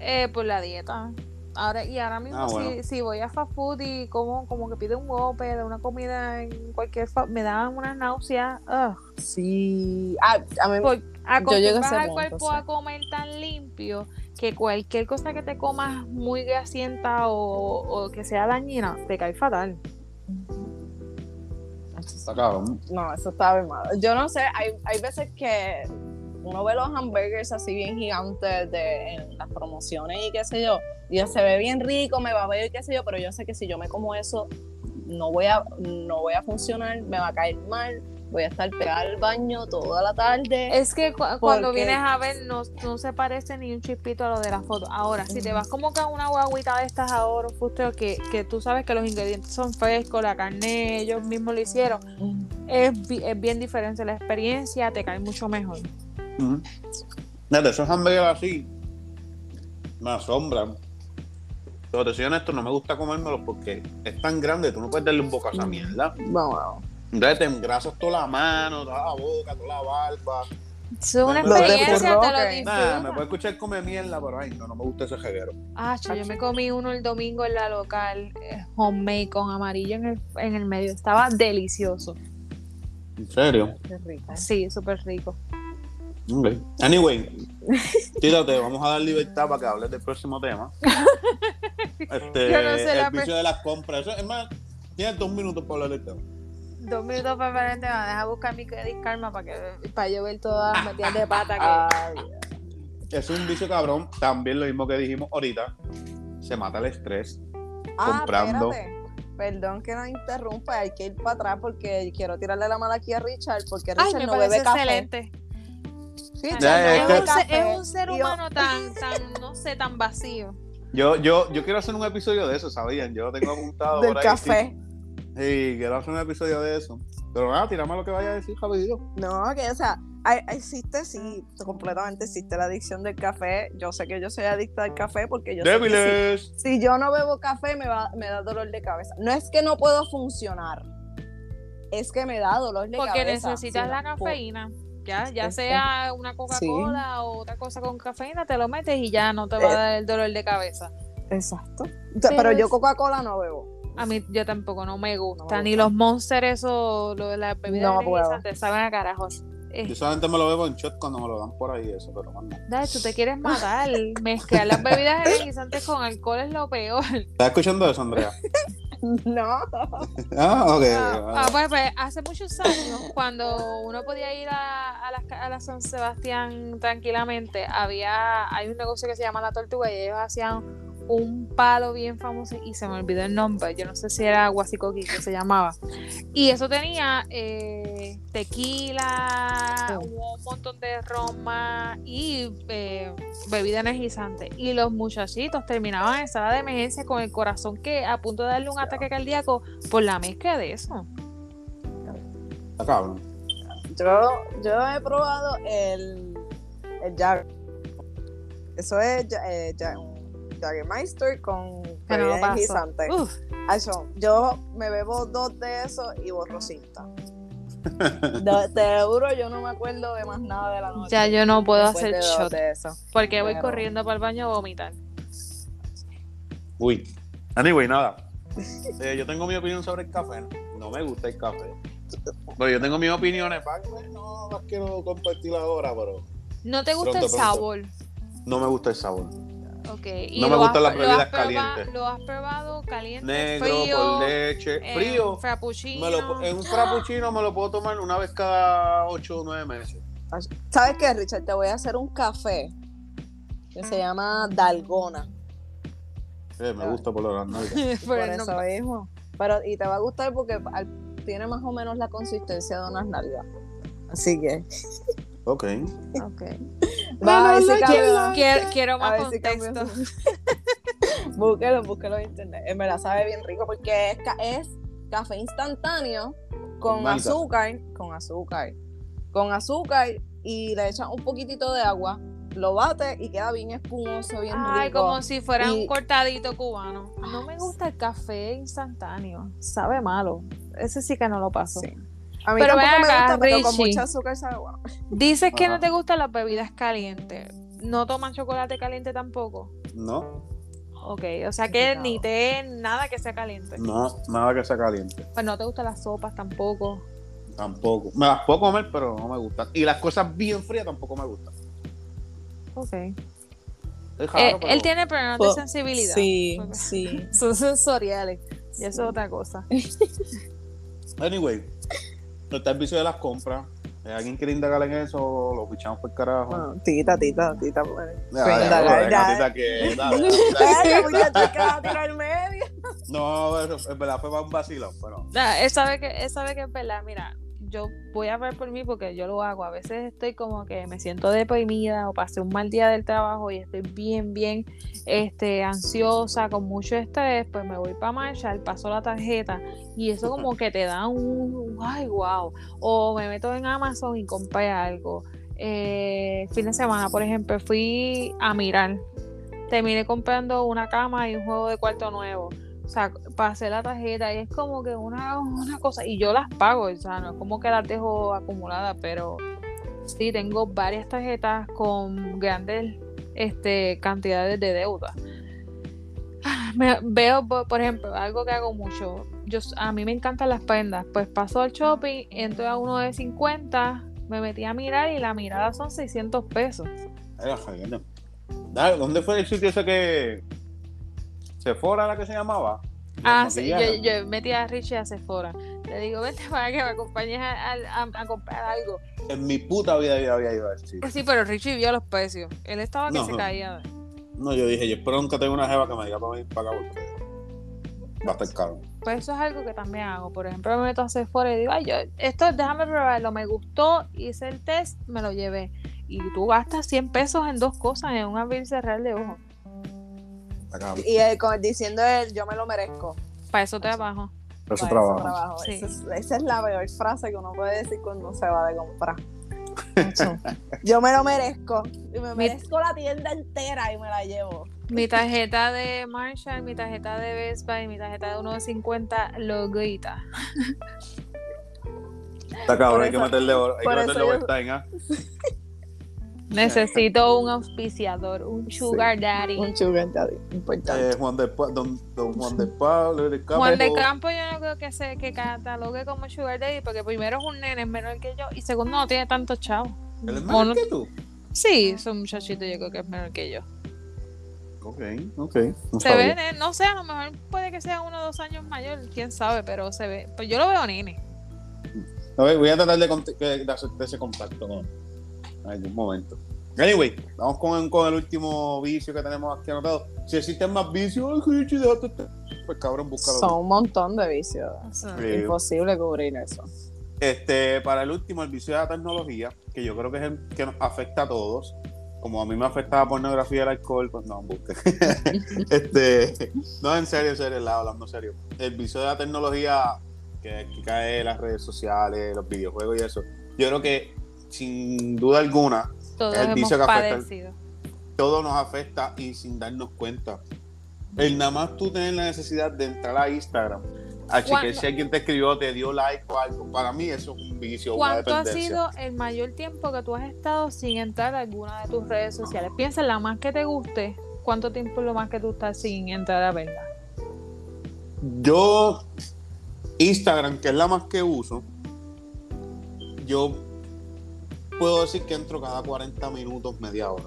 Eh, por la dieta. Ahora, y ahora mismo Ah, si, bueno. si voy a fast food y como, como que pido un Whopper, una comida en cualquier fa- me dan una náusea. Ugh. Sí. Ah, a mí, Por a acostumbras al cuerpo a comer tan limpio que cualquier cosa que te comas muy grasienta o, o que sea dañina, te cae fatal. Está cabrón. No, eso está bien malo. Yo no sé, hay, hay veces que uno ve los hamburgers así bien gigantes de, en las promociones y qué sé yo, y se ve bien rico, me va a ver y qué sé yo, pero yo sé que si yo me como eso, no voy a, no voy a funcionar, me va a caer mal, voy a estar pegada al baño toda la tarde. Es que cu- cuando vienes a ver, no, no se parece ni un chispito a lo de la foto. Ahora, si te vas como que a una guaguita de estas ahora, Fuster, que, que tú sabes que los ingredientes son frescos, la carne ellos mismos lo hicieron, es, es bien diferente la experiencia, te cae mucho mejor. Ujú. Nada, esos hamburgues así me asombran. Pero te soy honesto, no me gusta comérmelos porque es tan grande, tú no puedes darle un boca a esa Mm. mierda. Vamos, vamos. Entonces te engrasas toda la mano, toda la boca, toda la barba. Es una experiencia, te lo disfrutas. Nada, me puede escuchar comer mierda, pero ay, no, no me gusta ese jeguero. Ah, cho, yo me comí uno el domingo en la local, eh, homemade con amarillo en el, en el medio. Estaba delicioso. ¿En serio? Qué rico. Sí, súper rico. Ok. Anyway, <laughs> tírate, vamos a dar libertad para que hables del próximo tema. Este, <laughs> Yo no sé el la vicio de las compras. Eso, es más, tienes dos minutos para hablar del tema. Dos minutos para el tema. Deja buscar mi credit karma para que para yo ver todas las metidas de pata que. Ay, Es un vicio cabrón, también lo mismo que dijimos ahorita. Se mata el estrés. Ah, comprando. espérate. Perdón que nos interrumpa, hay que ir para atrás porque quiero tirarle la mala aquí a Richard porque Ay, Richard me no bebe café. excelente. No es que- un, es ser yo- humano tan, tan, no sé, tan vacío. Yo, yo, yo quiero hacer un episodio de eso, ¿sabían? Yo lo tengo apuntado del por ahí. café. Sí, Sí, quiero hacer un episodio de eso. Pero nada, tirame lo que vaya a decir, rapidito. No, que o sea, hay- existe, sí, completamente existe la adicción del café. Yo sé que yo soy adicta al café porque yo sé que Débiles. si, si yo no bebo café me, va, me da dolor de cabeza. No es que no puedo funcionar, es que me da dolor de Porque cabeza. necesitas Sí, la no, cafeína. Ya, ya Es- sea una Coca-Cola o otra cosa con cafeína, te lo metes y ya no te va a Eh. dar el dolor de cabeza. Exacto. Pero Pero yo Coca-Cola no bebo. A mí yo tampoco no me gusta. gusta. Ni los monsters, eso, lo de las bebidas No energizantes, saben a carajos. Eh, Yo solamente me lo bebo en shot cuando me lo dan por ahí, eso, pero más no. Dale, tú te quieres matar. Mezclar las bebidas energizantes con alcohol es lo peor. ¿Estás escuchando eso, Andrea? <laughs> No. Ah, ok. Ah, pues, pues, hace muchos años, cuando uno podía ir a, a, las ca- a la San Sebastián tranquilamente, había hay un negocio que se llama La Tortuga y ellos hacían un palo bien famoso y se me olvidó el nombre, yo no sé si era Guasicoqui que se llamaba. Y eso tenía eh, tequila, Sí. un montón de roma y eh, bebida energizante. Y los muchachitos terminaban en sala de emergencia con el corazón que a punto de darle un ataque cardíaco por la mezcla de eso. Cabrón. Yo, yo he probado el, el Jagger. Eso es eh, con Pero no bebida paso. energizante. Uf, Eso, yo me bebo dos de esos y borro cinta. <laughs> De- te juro, yo no me acuerdo de más nada de la noche. ya yo no puedo hacer shot de eso. porque voy corriendo para el baño a vomitar. Uy. Anyway, nada. Eh, yo tengo mi opinión sobre el café. No me gusta el café. Pero yo tengo mis opiniones. No las quiero compartir ahora, pero ¿No te gusta Pronto, el pronto. sabor? no me gusta el sabor. Ok. ¿y No me gustan las bebidas calientes. ¿Lo has probado caliente, Negro, frío, con leche. en Frío. frappuccino? Me lo, en un frappuccino me lo puedo tomar una vez cada 8 o 9 meses. ¿Sabes qué, Richard? Te voy a hacer un café que se llama Dalgona. Eh, me gusta por lo grande. <laughs> Por eso nombre. mismo. Pero, y te va a gustar porque tiene más o menos la consistencia de unas nalgas. Así que. Ok. Ok. <laughs> Va a ver si Quiero, quiero, a más ver si cambia contexto. su- <laughs> búsquelo, búsquelo en internet. En verdad sabe bien rico porque es, ca- es café instantáneo con Malta. azúcar, con azúcar, con azúcar y le echan un poquitito de agua lo bate y queda bien espumoso, bien Ay, rico. como si fuera Y- un cortadito cubano. No me gusta el café instantáneo. Sabe malo. Ese sí que no lo paso. Sí. A mí Pero tampoco me acá, gusta, pero con mucho azúcar sabe bueno. Dices que no te gustan las bebidas calientes. ¿No tomas chocolate caliente tampoco? No, Ok, o sea que ni té, nada que sea caliente. no, nada que sea caliente. Pues no te gustan las sopas tampoco. Tampoco. Me las puedo comer, pero no me gustan. Y las cosas bien frías tampoco me gustan. Ok. Eh, pero- Él tiene problemas de Pues, sensibilidad. Sí, sí. <laughs> Son sensoriales. Y eso es otra cosa. <laughs> Anyway, está el vicio de las compras. Eh, ¿Alguien quiere indagar en eso? Lo pichamos por carajo. Bueno, tita, tita, tita. No, eso, en verdad fue para un vacilón, pero Nah, él sabe que, él sabe que es verdad. Mira, yo voy a ver por mí porque yo lo hago. A veces estoy como que me siento deprimida o pasé un mal día del trabajo y estoy bien, bien este, ansiosa, con mucho estrés. Pues me voy para Marshall, paso la tarjeta y eso como que te da un, ay, wow. O me meto en Amazon y compré algo. Eh, fin de semana, por ejemplo, fui a mirar. Terminé comprando una cama y un juego de cuarto nuevo. O sea, pasé la tarjeta y es como que una, una cosa, y yo las pago, o sea, no es como que las dejo acumuladas, pero sí, tengo varias tarjetas con grandes este, cantidades de deuda. Ah, veo, por ejemplo, algo que hago mucho, yo, a mí me encantan las prendas, pues paso al shopping, entro a uno de 50, me metí a mirar y la mirada son 600 pesos. Dale, ¿Dónde fue el sitio ese que Sephora la que se llamaba? Ah, sí, yo, yo metí a Richie a Sephora. Le digo, vente para que me acompañes a, a- a comprar algo. En mi puta vida yo había ido a. Pues sí, pero Richie vio los precios. Él estaba que No, se no. caía. No, yo dije, yo espero nunca tenga una jeva que me diga para venir para acá porque va a estar caro. Pues eso es algo que también hago. Por ejemplo, me meto a Sephora y digo, ay, yo, esto déjame probarlo. Me gustó, hice el test, me lo llevé. Y tú gastas 100 pesos en dos cosas, en un abrir y cerrar de ojos. Y él, con- diciendo él, yo me lo merezco. Para eso trabajo. Eso Para ese trabajo. trabajo. Sí. Esa, es, esa es la peor frase que uno puede decir cuando se va de comprar. <laughs> Yo me lo merezco. Y me Mi- merezco la tienda entera y me la llevo. Mi tarjeta de Marshall, mi tarjeta de Best Buy, mi tarjeta de 1.50 lo grita. Está cabrón, hay que eso- meterle, hay que meterle eso overtime, ¿ah? <laughs> Necesito un auspiciador, un sugar daddy. Un sugar daddy, importante. Eh, Juan de Pa- don, don Juan de Pablo, de Campo. Juan de Campo yo no creo que se que catalogue como sugar daddy porque primero es un nene es menor que yo y segundo no tiene tanto chavo. ¿Él es menor que tú? Sí, es un muchachito yo creo que es menor que yo. Ok, ok. no Se sabía. ve, no sé, a lo mejor puede que sea uno o dos años mayor, quién sabe, pero se ve, pues yo lo veo nene. A ver, voy a tratar de, de hacer ese contacto con Ay, un momento. Anyway, vamos con, con el último vicio que tenemos aquí anotado. Si existen más vicios, este- Pues cabrón, búscalo. Son un montón de vicios. Sí. Imposible cubrir eso. Este, para el último, el vicio de la tecnología, que yo creo que es el que nos afecta a todos. Como a mí me afecta la pornografía y el alcohol, pues no, busque. <laughs> este, no, en serio, en serio, la- hablando en serio. El vicio de la tecnología, que, que cae en las redes sociales, los videojuegos y eso. Yo creo que, sin duda alguna, todos el vicio que afecta todo nos afecta y sin darnos cuenta. El nada más tú tener la necesidad de entrar a Instagram, a chequear ¿Cuándo- si alguien te escribió, te dio like o algo. Para mí eso es un vicio, una ¿Cuánto ha dependencia. sido el mayor tiempo que tú has estado sin entrar a alguna de tus redes sociales? Piensa en la más que te guste. ¿Cuánto tiempo es lo más que tú estás sin entrar a verla? Yo, Instagram, que es la más que uso, yo puedo decir que entro cada 40 minutos, media hora.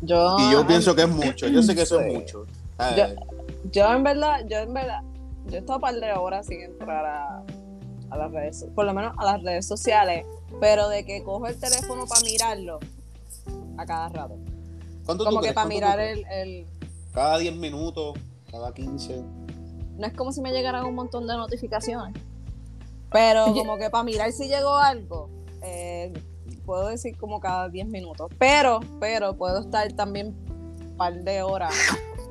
Yo, Y yo pienso que es mucho, yo sé que eso Sí. es mucho. Yo- Yo en verdad, yo en verdad, yo he estado un par de horas sin entrar a, a las redes, por lo menos a las redes sociales, pero de que cojo el teléfono para mirarlo a cada rato. ¿cuánto tú Como que crees? para ¿Cuánto tú mirar el, el- Cada 10 minutos, cada 15. No es como si me llegaran un montón de notificaciones, pero como que para mirar si llegó algo, eh, puedo decir como cada 10 minutos. Pero, pero puedo estar también un par de horas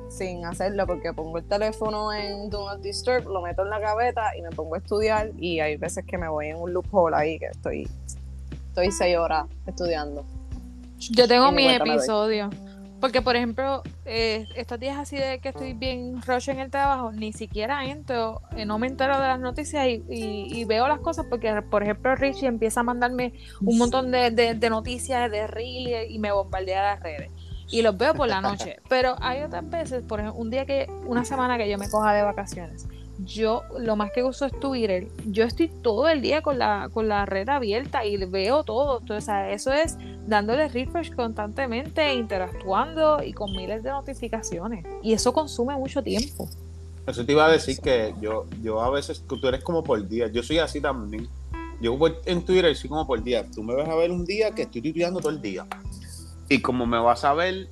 sin hacerlo porque pongo el teléfono en Do Not Disturb, lo meto en la gaveta y me pongo a estudiar y hay veces que me voy en un loophole ahí que estoy, estoy seis horas estudiando. Yo tengo mis episodios. Porque, por ejemplo, eh, estos días así de que estoy bien rush en el trabajo, ni siquiera entro, eh, no me entero de las noticias y, y- y veo las cosas porque, por ejemplo, Richie empieza a mandarme un montón de, de- de noticias de reel y me bombardea las redes. Y los veo por la noche. <laughs> Pero hay otras veces, por ejemplo, un día que, una semana que yo me coja de vacaciones, yo lo más que uso es Twitter. Yo estoy todo el día con la, con la red abierta y veo todo. Entonces, eso es dándole refresh constantemente, interactuando y con miles de notificaciones. Y eso consume mucho tiempo. Eso te iba a decir que yo, yo a veces, tú eres como por día. Yo soy así también. Yo en Twitter soy como por día. Tú me vas a ver un día que estoy tuiteando todo el día. Y como me vas a ver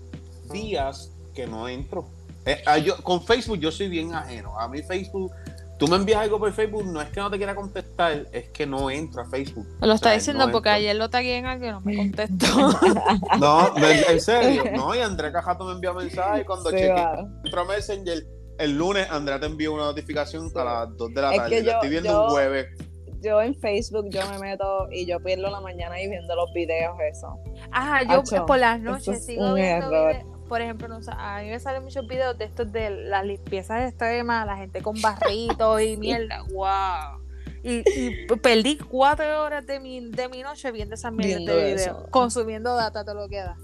días que no entro. Eh, ah, yo, con Facebook yo soy bien ajeno. A mí Facebook, tú me envías algo por Facebook, no es que no te quiera contestar, es que no entro a Facebook. Lo está O sea, diciendo no porque entro. ayer lo tagué en algo y no me contestó. <laughs> No, en serio. <laughs> No, y Andrea Cajato me envió mensaje y cuando Sí, chequeé va. entro a Messenger, el lunes Andrea te envió una notificación a las 2 de la Es tarde. que la yo- estoy viendo yo- un jueves. Yo en Facebook yo me meto y yo pierdo la mañana ahí viendo los videos eso. Ajá, yo Acho, por las noches es sigo un viendo error. videos. Por ejemplo, no sé, a mí me salen muchos videos de estos de las limpiezas extremas, la gente con barritos y mierda. ¡Wow! Y, y perdí cuatro horas de mi, de mi noche viendo esas mierdas Viendo de videos, eso. consumiendo data, te lo queda.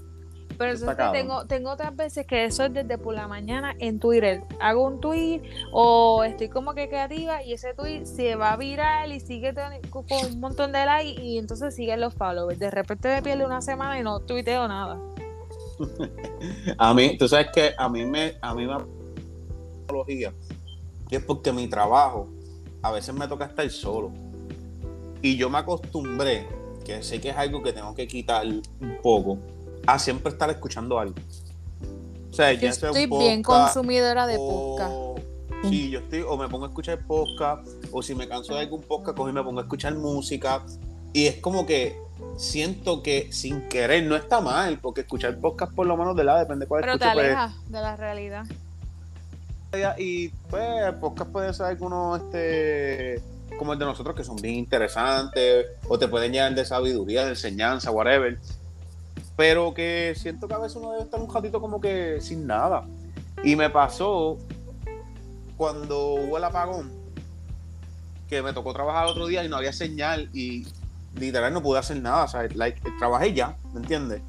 Pero está entonces cabrón. tengo, tengo otras veces que eso es desde por la mañana en Twitter. Hago un tweet o estoy como que creativa y ese tweet se va viral y sigue con un montón de likes y entonces siguen los followers. De repente me pierde una semana y no tuiteo nada. <laughs> A mí, tú sabes que a mí me, a mí me tecnología, que es porque mi trabajo a veces me toca estar solo. Y yo me acostumbré, que sé que es algo que tengo que quitar un poco, a siempre estar escuchando algo. O sea, Yo ya estoy bien podcast, consumidora de podcast. o- Sí, yo estoy, o me pongo a escuchar podcast, o si me canso de algún podcast, cojo y me pongo a escuchar música. Y es como que siento que sin querer no está mal, porque escuchar podcast por lo menos de la depende cuál Pero te pues, aleja de la realidad. y pues el podcast puede ser alguno este como el de nosotros que son bien interesantes o te pueden llenar de sabiduría de enseñanza whatever pero que siento que a veces uno debe estar un ratito como que sin nada y me pasó cuando hubo el apagón que me tocó trabajar otro día y no había señal y literal no pude hacer nada o sea like, trabajé ya ¿me entiendes?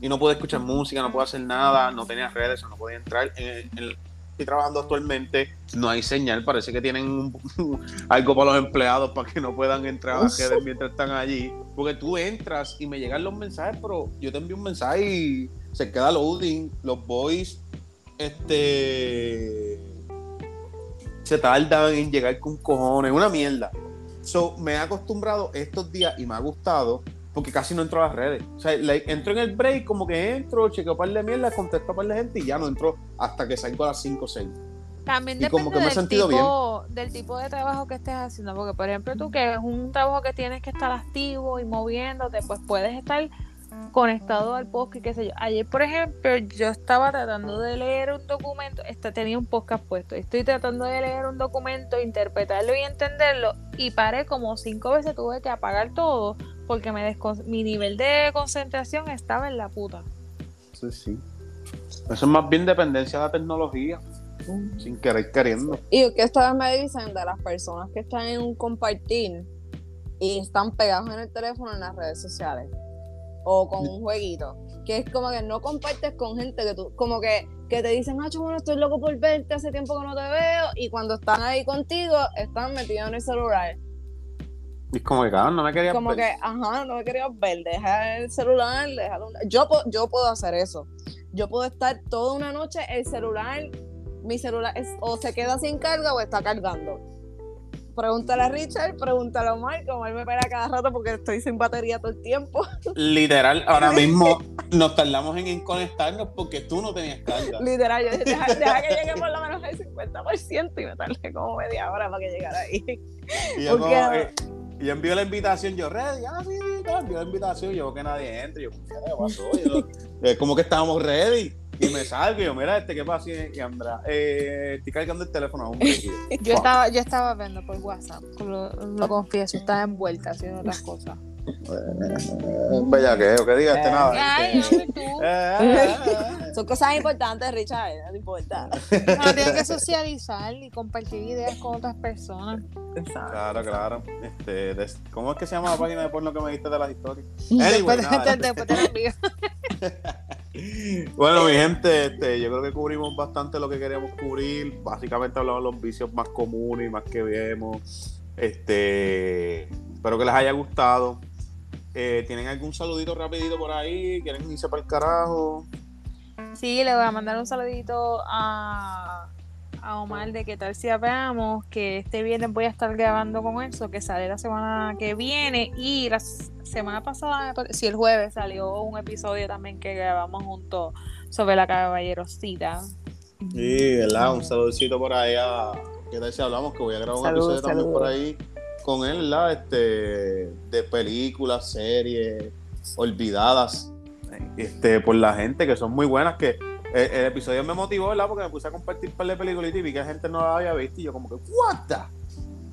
y no pude escuchar música, no pude hacer nada, no tenía redes, no podía entrar. En, en- estoy trabajando actualmente, no hay señal, parece que tienen un- <laughs> algo para los empleados para que no puedan entrar a las redes mientras están allí. Porque tú entras y me llegan los mensajes, pero yo te envío un mensaje y se queda loading, los boys, este se tardan en llegar con cojones, una mierda. So, me he acostumbrado estos días y me ha gustado porque casi no entro a las redes. O sea, like, entro en el break, como que entro, chequeo un par de mierda, contesto un par de gente y ya no entro hasta que salgo a las 5 o 6. También Y depende como que me he del, sentido tipo, del tipo de trabajo que estés haciendo. Porque, por ejemplo, tú que es un trabajo que tienes que estar activo y moviéndote, pues puedes estar conectado al podcast y qué sé yo. Ayer, por ejemplo, yo estaba tratando de leer un documento, este, tenía un podcast puesto, estoy tratando de leer un documento, interpretarlo y entenderlo, y paré como cinco veces, tuve que apagar todo porque me mi nivel de concentración estaba en la puta. Sí, sí. Eso es más bien dependencia de la tecnología, sin querer queriendo. Y que ustedes me dicen de las personas que están en un compartir y están pegados en el teléfono en las redes sociales o con un jueguito, que es como que no compartes con gente que tú, como que, que te dicen, ah, bueno, estoy loco por verte, hace tiempo que no te veo, y cuando están ahí contigo, están metidos en el celular. Y es como que, cabrón, no me quería Como ver. que, ajá, no me querías ver, deja el celular, déjalo. Yo, yo puedo hacer eso. Yo puedo estar toda una noche, el celular, mi celular es- o se queda sin carga o está cargando. Pregúntale a Richard, pregúntale a Omar, como él me pega cada rato porque estoy sin batería todo el tiempo. <laughs> Literal, ahora mismo nos tardamos en, conectarnos porque tú no tenías carga. Literal, yo dije, deja, <laughs> deja que llegue por lo menos al 50% y me tardé como media hora para que llegara ahí. Y yo, como, eh, yo envío la invitación, yo, ready, ah, sí, sí, envío la invitación, yo que nadie entre, yo, ¿qué pasó? Yo, <laughs> eh, como que estábamos ready, y me salgo, y yo, mira, este, ¿qué pasa? Y Andrea, eh, estoy cargando el teléfono. <laughs> Yo estaba, yo estaba viendo por WhatsApp, lo, lo confieso, estaba envuelta haciendo otras cosas. Un bellaqueo, que diga este nada. Ay, este, ay, tú. eh, <laughs> eh, eh. Son cosas importantes, Richard, no importa. Uno tiene que socializar y compartir ideas con otras personas. Claro, claro. Este, des- ¿Cómo es que se llama la página de porno que me diste de las historias? <laughs> Después, Anyway, nada. después te lo envío. Bueno, mi gente, este, yo creo que cubrimos bastante lo que queríamos cubrir. Básicamente hablamos de los vicios más comunes y más que vemos. Este, espero que les haya gustado. Eh, ¿Tienen algún saludito rapidito por ahí? ¿Quieren irse para el carajo? Sí, le voy a mandar un saludito a, a Omar de que tal si veamos que este viernes voy a estar grabando con eso, que sale la semana que viene y la semana pasada, pare- sí, el jueves salió un episodio también que grabamos juntos sobre la caballerosita. Sí, ¿verdad? Un saludito por ahí a... ¿Qué tal si hablamos? Que voy a grabar un Saludos, episodio también por ahí con él, ¿verdad? Este, de películas, series, olvidadas, este, por la gente, que son muy buenas, que el, el episodio me motivó, ¿verdad? Porque me puse a compartir un par de películas y vi que la gente no la había visto y yo como que, ¿what the?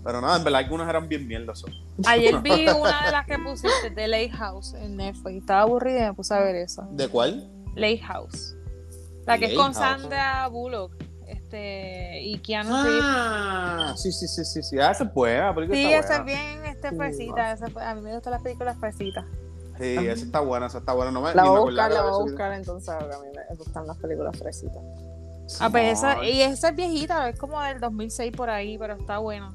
Pero nada, en verdad algunas eran bien mierdas. Ayer vi <laughs> una de las que pusiste de Lake House en Netflix. Estaba aburrida y me puse a ver esa. ¿De cuál? Lake House. La que es con House. Sandra Bullock este, y Keanu Reeves. Ah, sí, sí, sí, sí, sí. Ah, esa es buena, Sí, está esa es bien este, fresita. esa a mí me gustan las películas fresitas. Sí, esa está buena, esa está buena. No me, La voy a buscar, la voy a buscar entonces, porque a mí me gustan las películas fresitas. Ah, pues esa, y esa es viejita, es como del 2006 por ahí, pero está buena.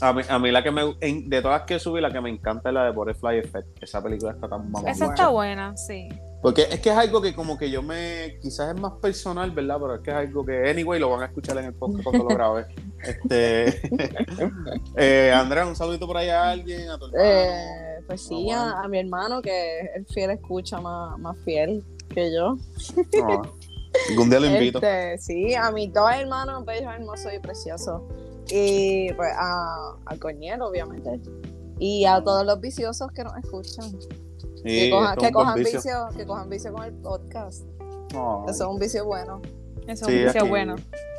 A mí, a mí la que me de todas que subí, la que me encanta es la de Butterfly Effect. Esa película está tan mamá. esa está buena, sí. Porque es que es algo que como que yo me, quizás es más personal, ¿verdad? Pero es que es algo que, anyway, lo van a escuchar en el podcast cuando lo grabe. <laughs> Este, <laughs> eh, Andrea, un saludito por ahí a alguien, a tu hermano. Eh, pues sí, Ah, bueno. a, a mi hermano, que es el fiel escucha más, más fiel que yo. No, algún día lo invito. Este, sí, a mis dos hermanos, bellos, hermosos y preciosos. Y pues a, al coñero, obviamente. Y a todos los viciosos que nos escuchan. Sí, que cojan, que vicio. vicio, que cojan vicio con el podcast. Eso es un vicio bueno. Eso sí, es un vicio aquí- bueno.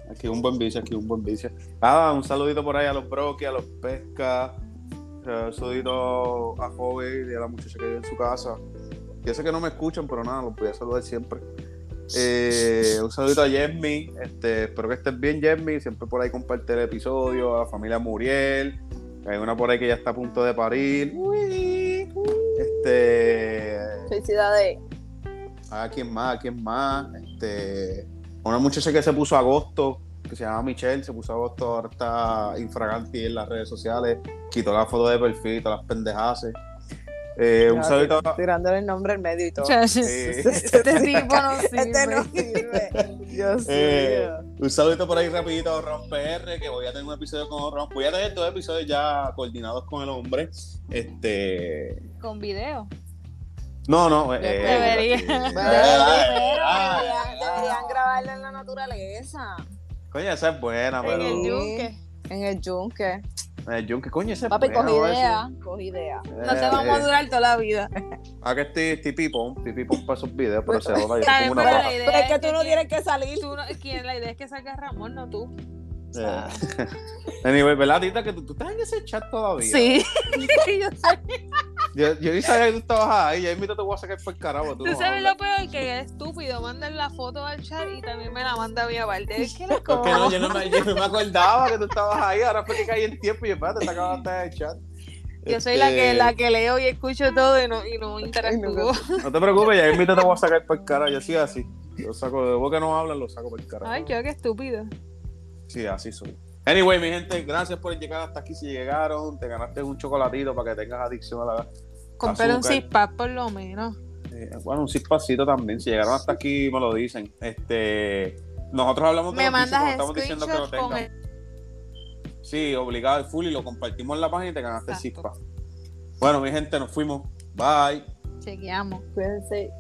Aquí un buen vicio, aquí un buen vicio. Nada, un saludito por ahí a los broquis, a los pescas. eh, Un saludito a Joven y a la muchacha que vive en su casa. Yo sé que no me escuchan, pero nada, los voy a saludar siempre. Eh, un saludito a Jeremy. Este, espero que estés bien, Jeremy. Siempre por ahí comparte el episodio. A la familia Muriel. Hay una por ahí que ya está a punto de parir. Este. Felicidades. ¿A quién más? ¿A quién más? Este, una muchacha que se puso agosto, que se llama Michelle, se puso agosto, ahora está infraganti en las redes sociales, quitó la foto de perfil y todas las pendejadas. Eh, un a- Tirándole el nombre al medio y todo. Eh, Este tipo no Este no sirve. sirve. Dios Eh, mío. un saludito por ahí rapidito a Ron PR, que voy a tener un episodio con Ron. Voy a tener dos episodios ya coordinados con el hombre. Este. Con video. No, no. eh, Debería. eh, Bueno, eh, pero ah, deberían, ah, deberían grabarlo en la naturaleza. Coño, esa es buena, En pero. el yunque. En el yunque. Eh, Jun, ¿qué coño esa es Papi, a decir. idea. Cogí idea. No te vamos a durar toda la vida. Ah, que estoy, estoy pipón, estoy pipón para esos videos, pero se Está bien, como una pero paja. es que tú no tienes que salir. Tú no, quien, la idea es que salga Ramón, no tú. Eh. <laughs> Anyway, ¿verdad, Tita? Que tú, tú estás en ese chat todavía. Sí. <laughs> Yo. Yo, yo ni sabía que tú estabas ahí, ya invito te voy a sacar por el carajo. Tú Tú no sabes lo peor que es estúpido. Mandan la foto al chat y también me la manda vía Valdez. <laughs> Es que eres como. Porque no, yo no, me, yo no me acordaba que tú estabas ahí, ahora fue que caí en tiempo y espérate, te acabas de el chat. Yo soy la que, Este, la que leo y escucho todo y no, y no interactúo. No te preocupes, ya invito te voy a sacar por el carajo, yo sí así. Yo saco, de vos que no hablan, lo saco por el carajo. Ay, yo qué estúpido. Sí, así soy. Anyway, mi gente, gracias por llegar hasta aquí. Si llegaron, te ganaste un chocolatito para que tengas adicción a la. Compré un pack por lo menos. Eh, bueno, un cispacito también. Si llegaron hasta aquí, me lo dicen. Este, nosotros hablamos de Me mandas estamos diciendo que lo tengan. el... Sí, obligado el full y lo compartimos en la página y te ganaste el. Bueno, mi gente, nos fuimos. Bye. Chequeamos. Cuídense.